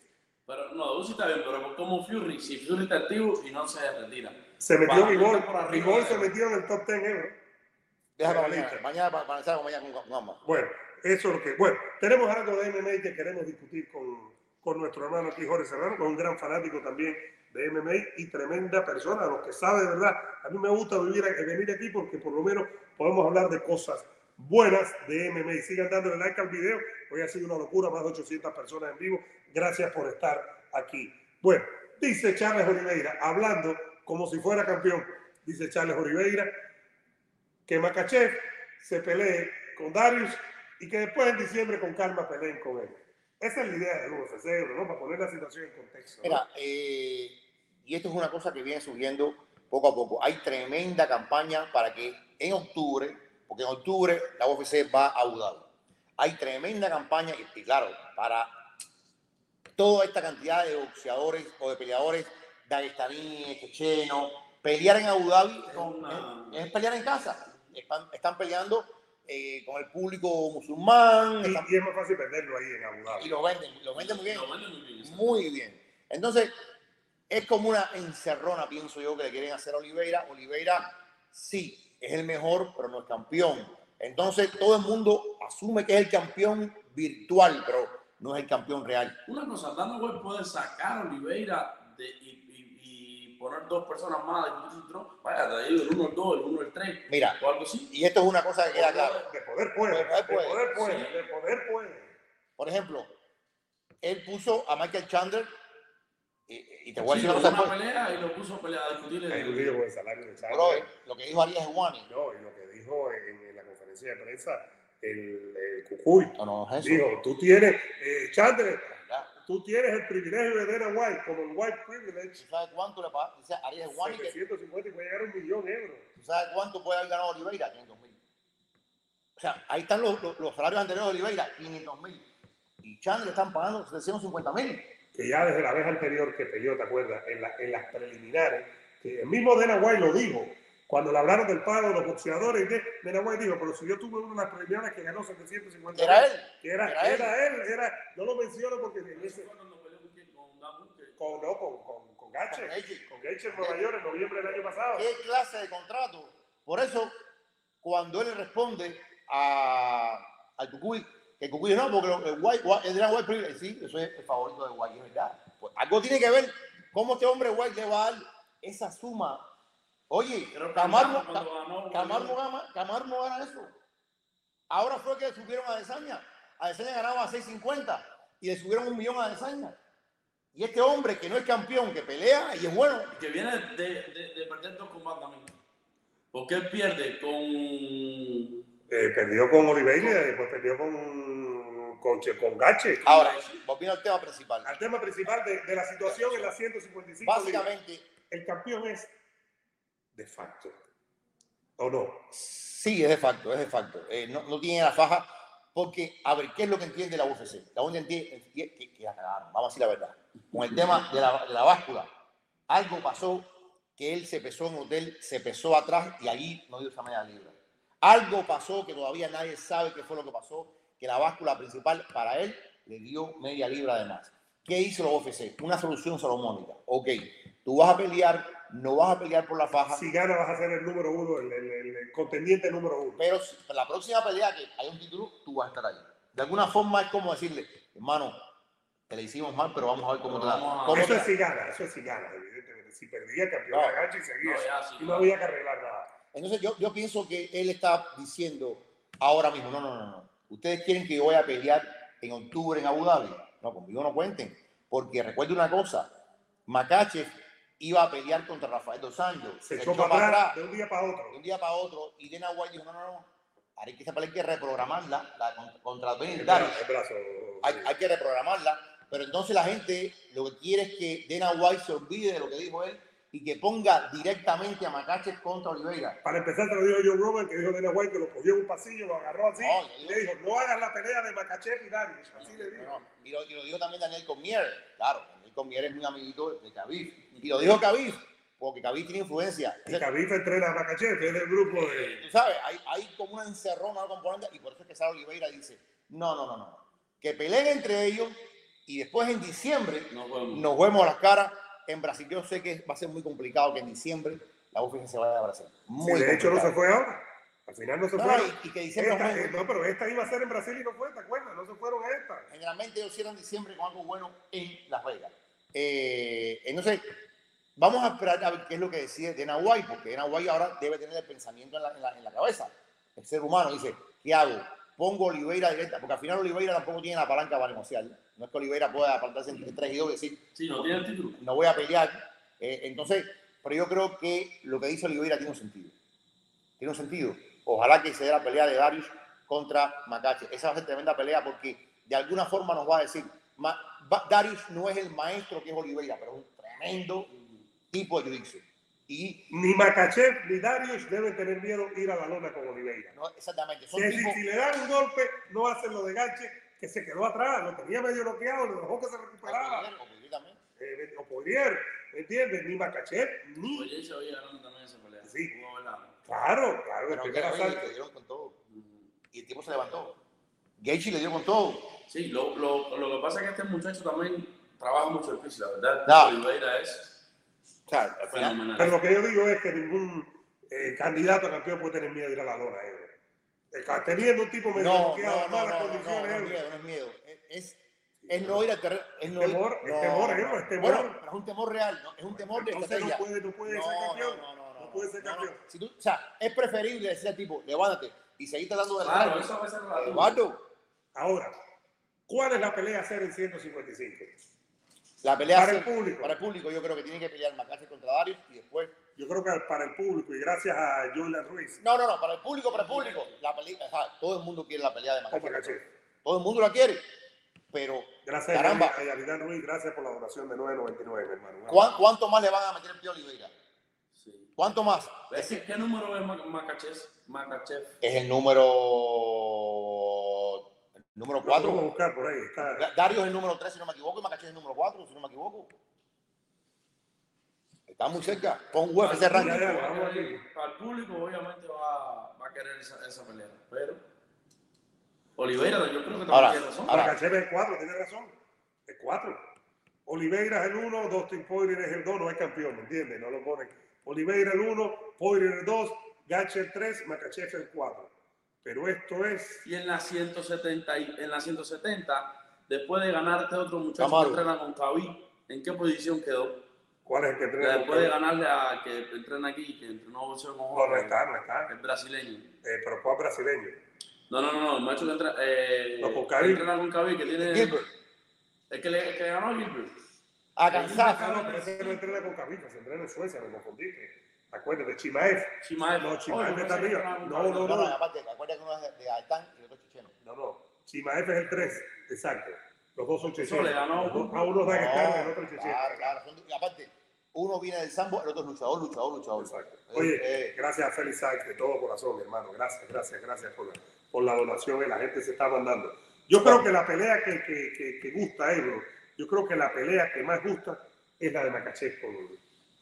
Pero no, Uzi está bien, pero como Fury, si Fury está activo y no se retira. Se metió Bivol. está por arriba. Bivol se metió en el top 10, Ebro. Déjalo la mañana. lista. Mañana para, mañana con. Bueno, eso es lo que. Bueno, tenemos algo de MMA que queremos discutir con, con nuestro hermano aquí, Jorge Serrano, con un gran fanático también de MMA y tremenda persona, lo que sabe de verdad. A mí me gusta vivir, venir aquí porque por lo menos podemos hablar de cosas buenas de MMA. Sigan dándole like al video. Hoy ha sido una locura, más de 800 personas en vivo. Gracias por estar aquí. Bueno, dice Charles Oliveira, hablando como si fuera campeón, dice Charles Oliveira, que Makachev se pelee con Darius y que después en diciembre con calma peleen con él. Esa es la idea del UFC, ¿no? Para poner la situación en contexto. ¿no? Mira, eh, y esto es una cosa que viene subiendo poco a poco. Hay tremenda campaña para que en octubre, porque en octubre la UFC va a Abu Dhabi. Hay tremenda campaña, y, y claro, para toda esta cantidad de boxeadores o de peleadores dagestaníes, chechenos, pelear en Abu Dhabi con- es, es pelear en casa. Están, están peleando eh, con el público musulmán están- Y, y es más fácil venderlo ahí en Abu y Dhabi. lo venden, lo venden muy bien. Lo venden muy bien. Muy bien. Entonces, es como una encerrona, pienso yo, que le quieren hacer a Oliveira. Oliveira, sí, es el mejor, pero no es campeón. Entonces, todo el mundo asume que es el campeón virtual, pero no es el campeón real. Una cosa, Dana puede sacar a Oliveira de, y, y- y poner dos personas más de. Vaya, te digo, el 1, el 2, el 1, el 3, Mira, o algo así. y esto es una cosa que queda clara. De poder puede, De poder de puede, poder puede, sí. de poder puede. Por ejemplo, él puso a Michael Chandler, y, y te voy a decir una cosa, una pues, pelea y lo puso a pelear, a discutir. Hay un lío con el salario de brother, lo que dijo Arias Juani. No, y lo que dijo en, en la conferencia de prensa el, el Cucuy. No, no, es eso. Dijo, tú tienes, eh, Chandler, tú tienes el privilegio de ver a White, como el White ¿Tú Privilege, sabes cuánto le paga? Dice Arias Juani que 750 y puede llegar a un millón de euros. ¿Tú sabes cuánto puede haber ganado Oliveira? 500 mil. O sea, ahí están los, los, los salarios anteriores de Oliveira, 500 mil. Y Chandler le están pagando 750 mil. Que ya desde la vez anterior que peleó, ¿te acuerdas? En, la- en las preliminares, que el mismo Dana White lo dijo, cuando le hablaron del pago de los boxeadores, y de- Dana White dijo, pero si yo tuve una de las preliminares que ganó 750 Era él. que era, era él. era él, era, no lo menciono porque en ese- con no, con, con, con Gache, Con Gaethje en Nueva York en noviembre del año pasado. ¿Qué clase de contrato? Por eso, cuando él le responde a, al Tucuy, que Cucuyo no, porque el White, el White Privilege, sí, eso es el favorito de White, es verdad. Pues algo tiene que ver cómo este hombre White le va a dar esa suma. Oye, Camargo, Camargo, gana, Camargo gana eso. Ahora fue que subieron a Desaña. A Desaña ganaba 6.50 y le subieron un millón a Desaña. Y este hombre que no es campeón, que pelea y es bueno, que viene de, de, de perder dos combates también. Porque él pierde con. Eh, perdió con Oliveira y después perdió con, con, con Gache. Ahora, volviendo al tema principal. Al tema principal de, de la situación en la 155 libras. Básicamente, el campeón es de facto. ¿O no? sí, es de facto, es de facto. Eh, no, no tiene la faja porque, a ver, ¿qué es lo que entiende la UFC? La UFC entiende que, que- la cagaron, vamos a decir la verdad. Con el tema de la, de la báscula, algo pasó que él se pesó en hotel, se pesó atrás y allí no dio esa media libra. Algo pasó que todavía nadie sabe qué fue lo que pasó, que la báscula principal para él le dio media libra de más. ¿Qué hizo la UFC? Una solución salomónica. Ok, tú vas a pelear, no vas a pelear por la faja, Si gana vas a ser el número uno, el, el- el- el contendiente número uno. pero si- la próxima pelea que hay un título, tú vas a estar ahí. De alguna forma es como decirle, hermano, te le hicimos mal, pero vamos a ver cómo te da. Vamos a- cómo Eso te es si gana, eso es si gana, evidentemente. Si perdía, campeón No. a Gache y seguía. No, ya, sí, y no claro. había que arreglar nada. Entonces yo, yo pienso que él está diciendo ahora mismo, no, no, no, no. Ustedes quieren que yo vaya a pelear en octubre en Abu Dhabi. No, conmigo no cuenten. Porque recuerde una cosa, Makachev iba a pelear contra Rafael Dos Anjos. Se echó para atrás de un día para otro. de un día para otro y Dana White dijo, no, no, no, ahora hay que, hay que reprogramarla la, contra, contra Benny El Darius. brazo, el brazo. hay, hay que reprogramarla, pero entonces la gente lo que quiere es que Dana White se olvide de lo que dijo él y que ponga directamente a Macache contra Oliveira. Para empezar, te lo dijo Joe Rogan, que dijo Dana White que lo cogió en un pasillo, lo agarró así, No, y le dijo, no hagas la pelea de Makachev y Darius. Así le dijo. No, no, Y, lo, y lo dijo también Daniel Cormier, claro, Daniel Cormier es muy amiguito de Khabib. Y lo dijo Khabib, porque Khabib tiene influencia. Y Khabib entrena a Makachev, que es del grupo de... Tú sabes, hay, hay como una encerrona, una componente, y por eso es que Sara Oliveira dice, no, no, no, no, que peleen entre ellos y después en diciembre No podemos. nos vemos a las caras en Brasil. Yo sé que va a ser muy complicado que en diciembre la UFC se vaya a Brasil. Muy Sí, de hecho, no se fue ahora. Al final no se No, fueron. no, y, y que diciembre Esta- eh, no, pero esta iba a ser en Brasil y no fue, ¿te acuerdas? No se fueron a esta. generalmente ellos cierran diciembre con algo bueno en Las Vegas. Eh, entonces, vamos a esperar a ver qué es lo que decide Dana White, porque White ahora debe tener el pensamiento en la, en la- en la cabeza. El ser humano dice, ¿qué hago? Pongo Oliveira directa, porque al final Oliveira tampoco tiene la palanca para negociar. No es que Oliveira pueda apartarse entre 3 y 2 y decir, Sí, no tiene el título. no voy a pelear. Eh, entonces, pero yo creo que lo que dice Oliveira tiene un sentido. Tiene un sentido. Ojalá que se dé la pelea de Darius contra Macache. Esa va a ser tremenda pelea porque de alguna forma nos va a decir, Darius no es el maestro que es Oliveira, pero es un tremendo tipo de jiu-jitsu. Y Ni Makachev ni Darius deben tener miedo ir a la lona con Oliveira. no, exactamente, son tipos... si le dan un golpe, no hacen lo de Gache, que se quedó atrás, lo tenía medio bloqueado, lo dejó que se recuperara. Oliveira también. Eh, o Poirier, ¿me entiendes? Ni Makachev, ni... Oye, se oye ganando también esa pelea. Sí. Claro, claro, el Pero primer que, oye, asalto. le dieron con todo. Y el tipo se levantó. Gaethje le dio con todo. Sí, lo, lo, lo que pasa es que este muchacho también trabaja mucho el físico, la verdad. No. Oliveira es O sea. Pero lo que yo digo es que ningún eh, candidato a campeón puede tener miedo de ir a la lona. eh. Eh, Teniendo un tipo medio no, no, no, malas no, no, no, condiciones. no es miedo, no es miedo. Es, es no ir al terreno. Es no ir- Temor, es no, temor, no. Es temor. Bueno, pero es un temor real, ¿no? Es un temor de Entonces no estrategia. puede, no puede No, ser campeón. no, no, no, No puede ser no, no. campeón. Si tú, o sea, es preferible decirle al tipo, levántate y seguir tratando de Claro, eso va a ser raro. Eduardo, Ahora, ¿cuál es la pelea a hacer en 155? La pelea Para el público. Para el público, yo creo que tiene que pelear Macache contra Darius y después. Yo creo que para el público y gracias a Jordan Ruiz, No, no, no, para el público, para el público. La pelea, o sea, todo el mundo quiere la pelea de. Makachev. Todo el mundo la quiere. Pero, Gracias Caramba. a Yaridan Ruiz, gracias por la donación de 9.99, mi hermano. ¿cuán- ¿cuánto más le van a meter el a Oliveira? Sí. ¿Cuánto más? ¿Ves ¿Qué, qué número es Mac- Makachev? Makachev? Es el número. El número Lo vamos a 4. buscar por ahí. Está, Dario es el número 3, si no me equivoco, y Macaché es el número 4, si no me equivoco. Está muy cerca. Pon UFC ya, ranking. ya. Vamos. Para el público, obviamente, va, va a querer esa, esa pelea. Pero Oliveira, yo creo que también Ahora, tiene razón. ahora. Es el 4, tiene razón. Es 4. Oliveira es el 1, Dustin Poirier es el 2, no es campeón, ¿me entiendes? No lo ponen. Oliveira el 1, Poirier el 2, Gache el 3, Makachev el 4. Pero esto es. Y en la 170, y- en la 170 después de ganar este otro muchacho Camaro. que entrena con Cavi, ¿en qué posición quedó? ¿Cuál es el que entrena? Después de ganarle a que entrena aquí, que entrenó boxeo con No, no Jorge, está, no está. el brasileño. Eh, pero ¿cuál brasileño? No, no, no, no, el macho que entra, eh, No, con entrena con Cavi, que tiene... Gilbert. El que, le, el que ganó a Gilbert. A Ah, Kansas. no, pero ese no entrena con Cavica, se entrena en Suecia, me confundiste. Acuérdate, Chimaev. Chimaev. No, Chimaev Oye, está arriba. No, no, No, no, aparte, acuérdate que uno es de- Gaitán y el otro es checheno. No, no. Chimaev es el 3, exacto. Los dos son chechenos. Los dos- uno. A uno da que el otro es checheno. claro, claro. y aparte, uno viene del sambo, el otro es luchador, luchador, luchador. Exacto. Eh, Oye, eh, gracias a Félix Sáenz de todo corazón, mi hermano. Gracias, gracias, gracias por la, por la donación que la gente se está mandando. Yo creo que la pelea que, que, que, que gusta, Ebro, yo creo que la pelea que más gusta es la de Makachev con,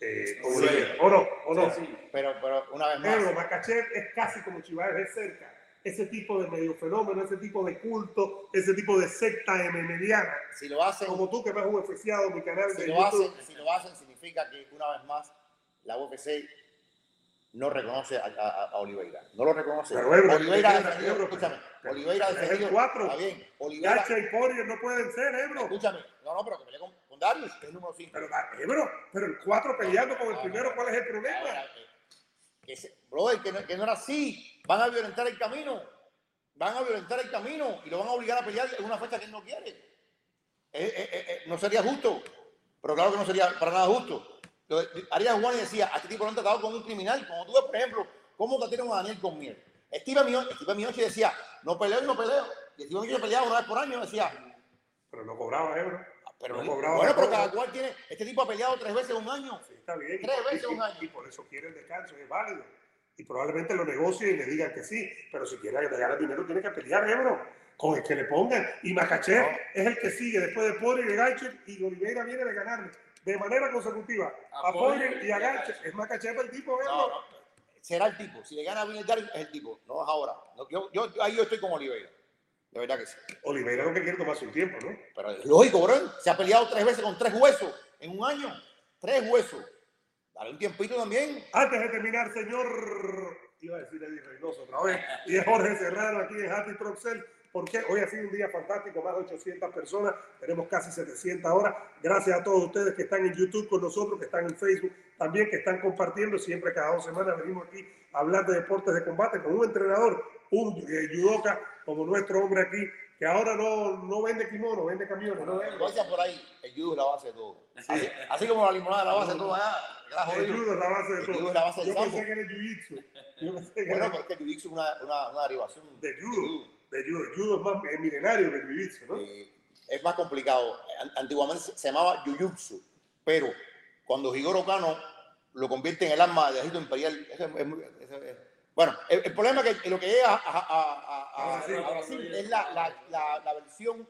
eh, con Sí. ¿O no? ¿O no? Sí, sí. pero, pero una vez más. Ebro, Makachev es casi como Chivaez es cerca. Ese tipo de medio fenómeno, ese tipo de culto, ese tipo de secta mediana. Si lo hacen, Como tú que me has UFCado mi canal si de lo YouTube. hacen, si lo hacen, significa que una vez más la UFC no reconoce a, a- a Oliveira. No lo reconoce. Pero, Ebro, Oliveira ha defendido, escúchame, pero- Oliveira ha defendido. Está bien, Oliveira, Gacha y Poirier no pueden ser, Ebro. escúchame, no, no, pero que pelee con, con Darius, que es el número 5. Pero, pero el 4 peleando con el primero, ¿cuál es el problema? Que brother, que no, que no era así. Van a violentar el camino. Van a violentar el camino y lo van a obligar a pelear en una fecha que él no quiere. Eh, eh, eh, no sería justo. Pero claro que no sería para nada justo. Arias Juan decía, a este tipo lo han tratado como un criminal. Como tú ves, por ejemplo, cómo trataron a Daniel Cormier. Steve Miocic decía, no peleo y no peleo. Y Steve Miocic peleaba una vez por año. Decía, Pero no cobraba, Ebro. Pero, No cobraba bueno, pero cada cual tiene, este tipo ha peleado tres veces un año. Sí, está bien. Tres veces y- un año. Y por eso quiere el descanso, es válido. Y probablemente lo negocie y le digan que sí. Pero si quiere ganar dinero, tiene que pelear, Ebro. Con el que le pongan. Y Makachev No. es el que sigue después de Poirier y de Gacha y Oliveira viene de ganarle de manera consecutiva A Poirier y a y a Gacha. Gaethje. Es Makachev el tipo, Ebro. No, no, será el tipo. Si le gana a Darius, es el tipo. No es ahora. No, yo, yo, ahí yo estoy con Oliveira. De verdad que sí. Oliveira lo que quiere tomarse un tiempo, ¿no? Pero es lógico, bro. Se ha peleado tres veces con tres huesos en un año. Tres huesos. Dale un tiempito también. Antes de terminar, señor, iba a decir Eddie Reynoso otra vez, y es Jorge Serrano aquí en Happy Troxel, porque hoy ha sido un día fantástico, más de 800 personas, tenemos casi 700 ahora. Gracias a todos ustedes que están en YouTube con nosotros, que están en Facebook, también que están compartiendo. Siempre cada dos semanas venimos aquí a hablar de deportes de combate con un entrenador, un eh, judoka como nuestro hombre aquí, que ahora no, no vende kimono, vende camiones, no vende. Dicen por ahí, el judo es la base de todo. Así, así como la limonada es la base de todo. allá, la El judo es la base de El todo. judo es la base del Yo pensé que era el jiu-jitsu. Bueno, era porque el jiu-jitsu es una, una, una derivación de judo. De judo. El judo es más es milenario que el jiu-jitsu, ¿no? Eh, es más complicado. An- Antiguamente se llamaba Jujutsu, pero cuando Higoro Kano lo convierte en el arma del ejército imperial, eso es- eso es- bueno, el, el problema es que lo que llega a, a- a- a- Brasil es la, la, la, la versión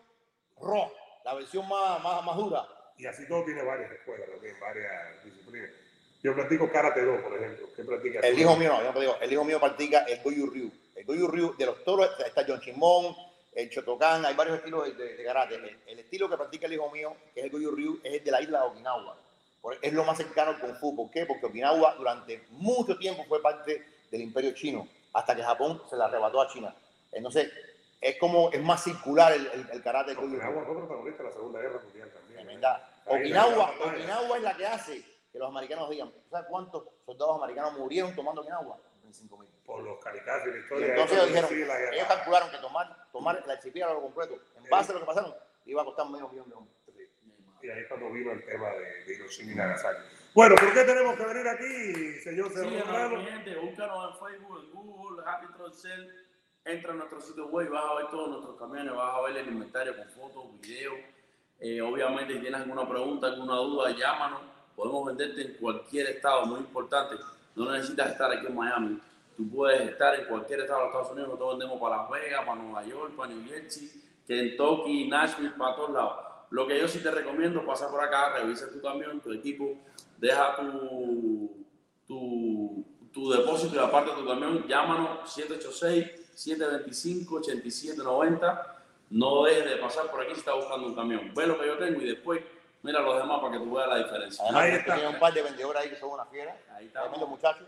raw, la versión más, más, más dura. Y así todo tiene varias escuelas también, varias disciplinas. Yo practico Karate Do, por ejemplo. ¿Qué practicas? El hijo mío, no, yo no digo, el hijo mío practica el Goju Ryu. El Goju Ryu de los toros está John Chimón, el Shotokan, hay varios estilos de, de- de karate. El, el estilo que practica el hijo mío, que es el Goju Ryu, es el de la isla de Okinawa. Es lo más cercano al Kung Fu. ¿Por qué? Porque Okinawa durante mucho tiempo fue parte del imperio chino, hasta que Japón se la arrebató a China. Entonces, es como, es más circular el, el, el karate Okinawa fue protagonista de la Segunda Guerra Mundial también. ¿eh? la Okinawa. Okinawa es la que hace que los americanos digan, ¿sabes cuántos soldados americanos murieron tomando Okinawa? 25.000. Por los kamikazes y la Y historia. entonces ahí ellos dijeron, la ellos calcularon que tomar, tomar el archipiélago completo, en base a lo que pasaron, iba a costar medio millón de hombres. Y ahí es cuando vino el tema de, de Hiroshima y Nagasaki. Bueno, ¿por qué tenemos que venir aquí, señor Serrano? mi gente, búscanos en Facebook, en Google, Happy Troncel. Entra a nuestro sitio web y vas a ver todos nuestros camiones, vas a ver el inventario con fotos, videos. Eh, obviamente, si tienes alguna pregunta, alguna duda, llámanos. Podemos venderte en cualquier estado, muy importante. No necesitas estar aquí en Miami. Tú puedes estar en cualquier estado de los Estados Unidos. Nosotros vendemos para Las Vegas, para Nueva York, para New Jersey, Kentucky, Nashville, para todos lados. Lo que yo sí te recomiendo, pasar por acá, revisa tu camión, tu equipo, deja tu, tu, tu depósito y aparte tu camión, llámanos 786-725-8790. No dejes de pasar por aquí si estás buscando un camión. Ve lo que yo tengo y después mira los demás para que tú veas la diferencia. Además, Ahí está. tiene un par de vendedores ahí que son una fiera, Ahí está. muchachos.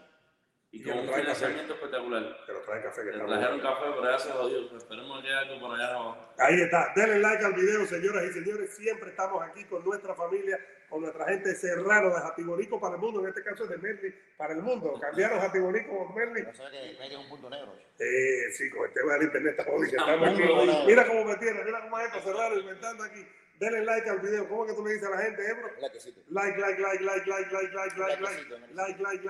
Y Y con que un lo trae café. espectacular. Que nos trae café que está trajeron café, pero ya se jodió. Esperemos que haya algo por allá abajo. Ahí está. Denle like al video, señoras y señores. Siempre estamos aquí con nuestra familia, con nuestra gente serrano de Jatibonico para el mundo. En este caso es de Merli para el mundo. Cambiaron Jatibonico por Merli. No sabe que es un punto negro. Eh, sí, con el tema del internet está jodido. Estamos aquí. Mira cómo me tiene, mira cómo es esto serrano inventando aquí. Denle like al video. ¿Cómo es que tú le dices a la gente, Ebro? Que. Like, like, like, like, like, like, like, like, like, like, like, like.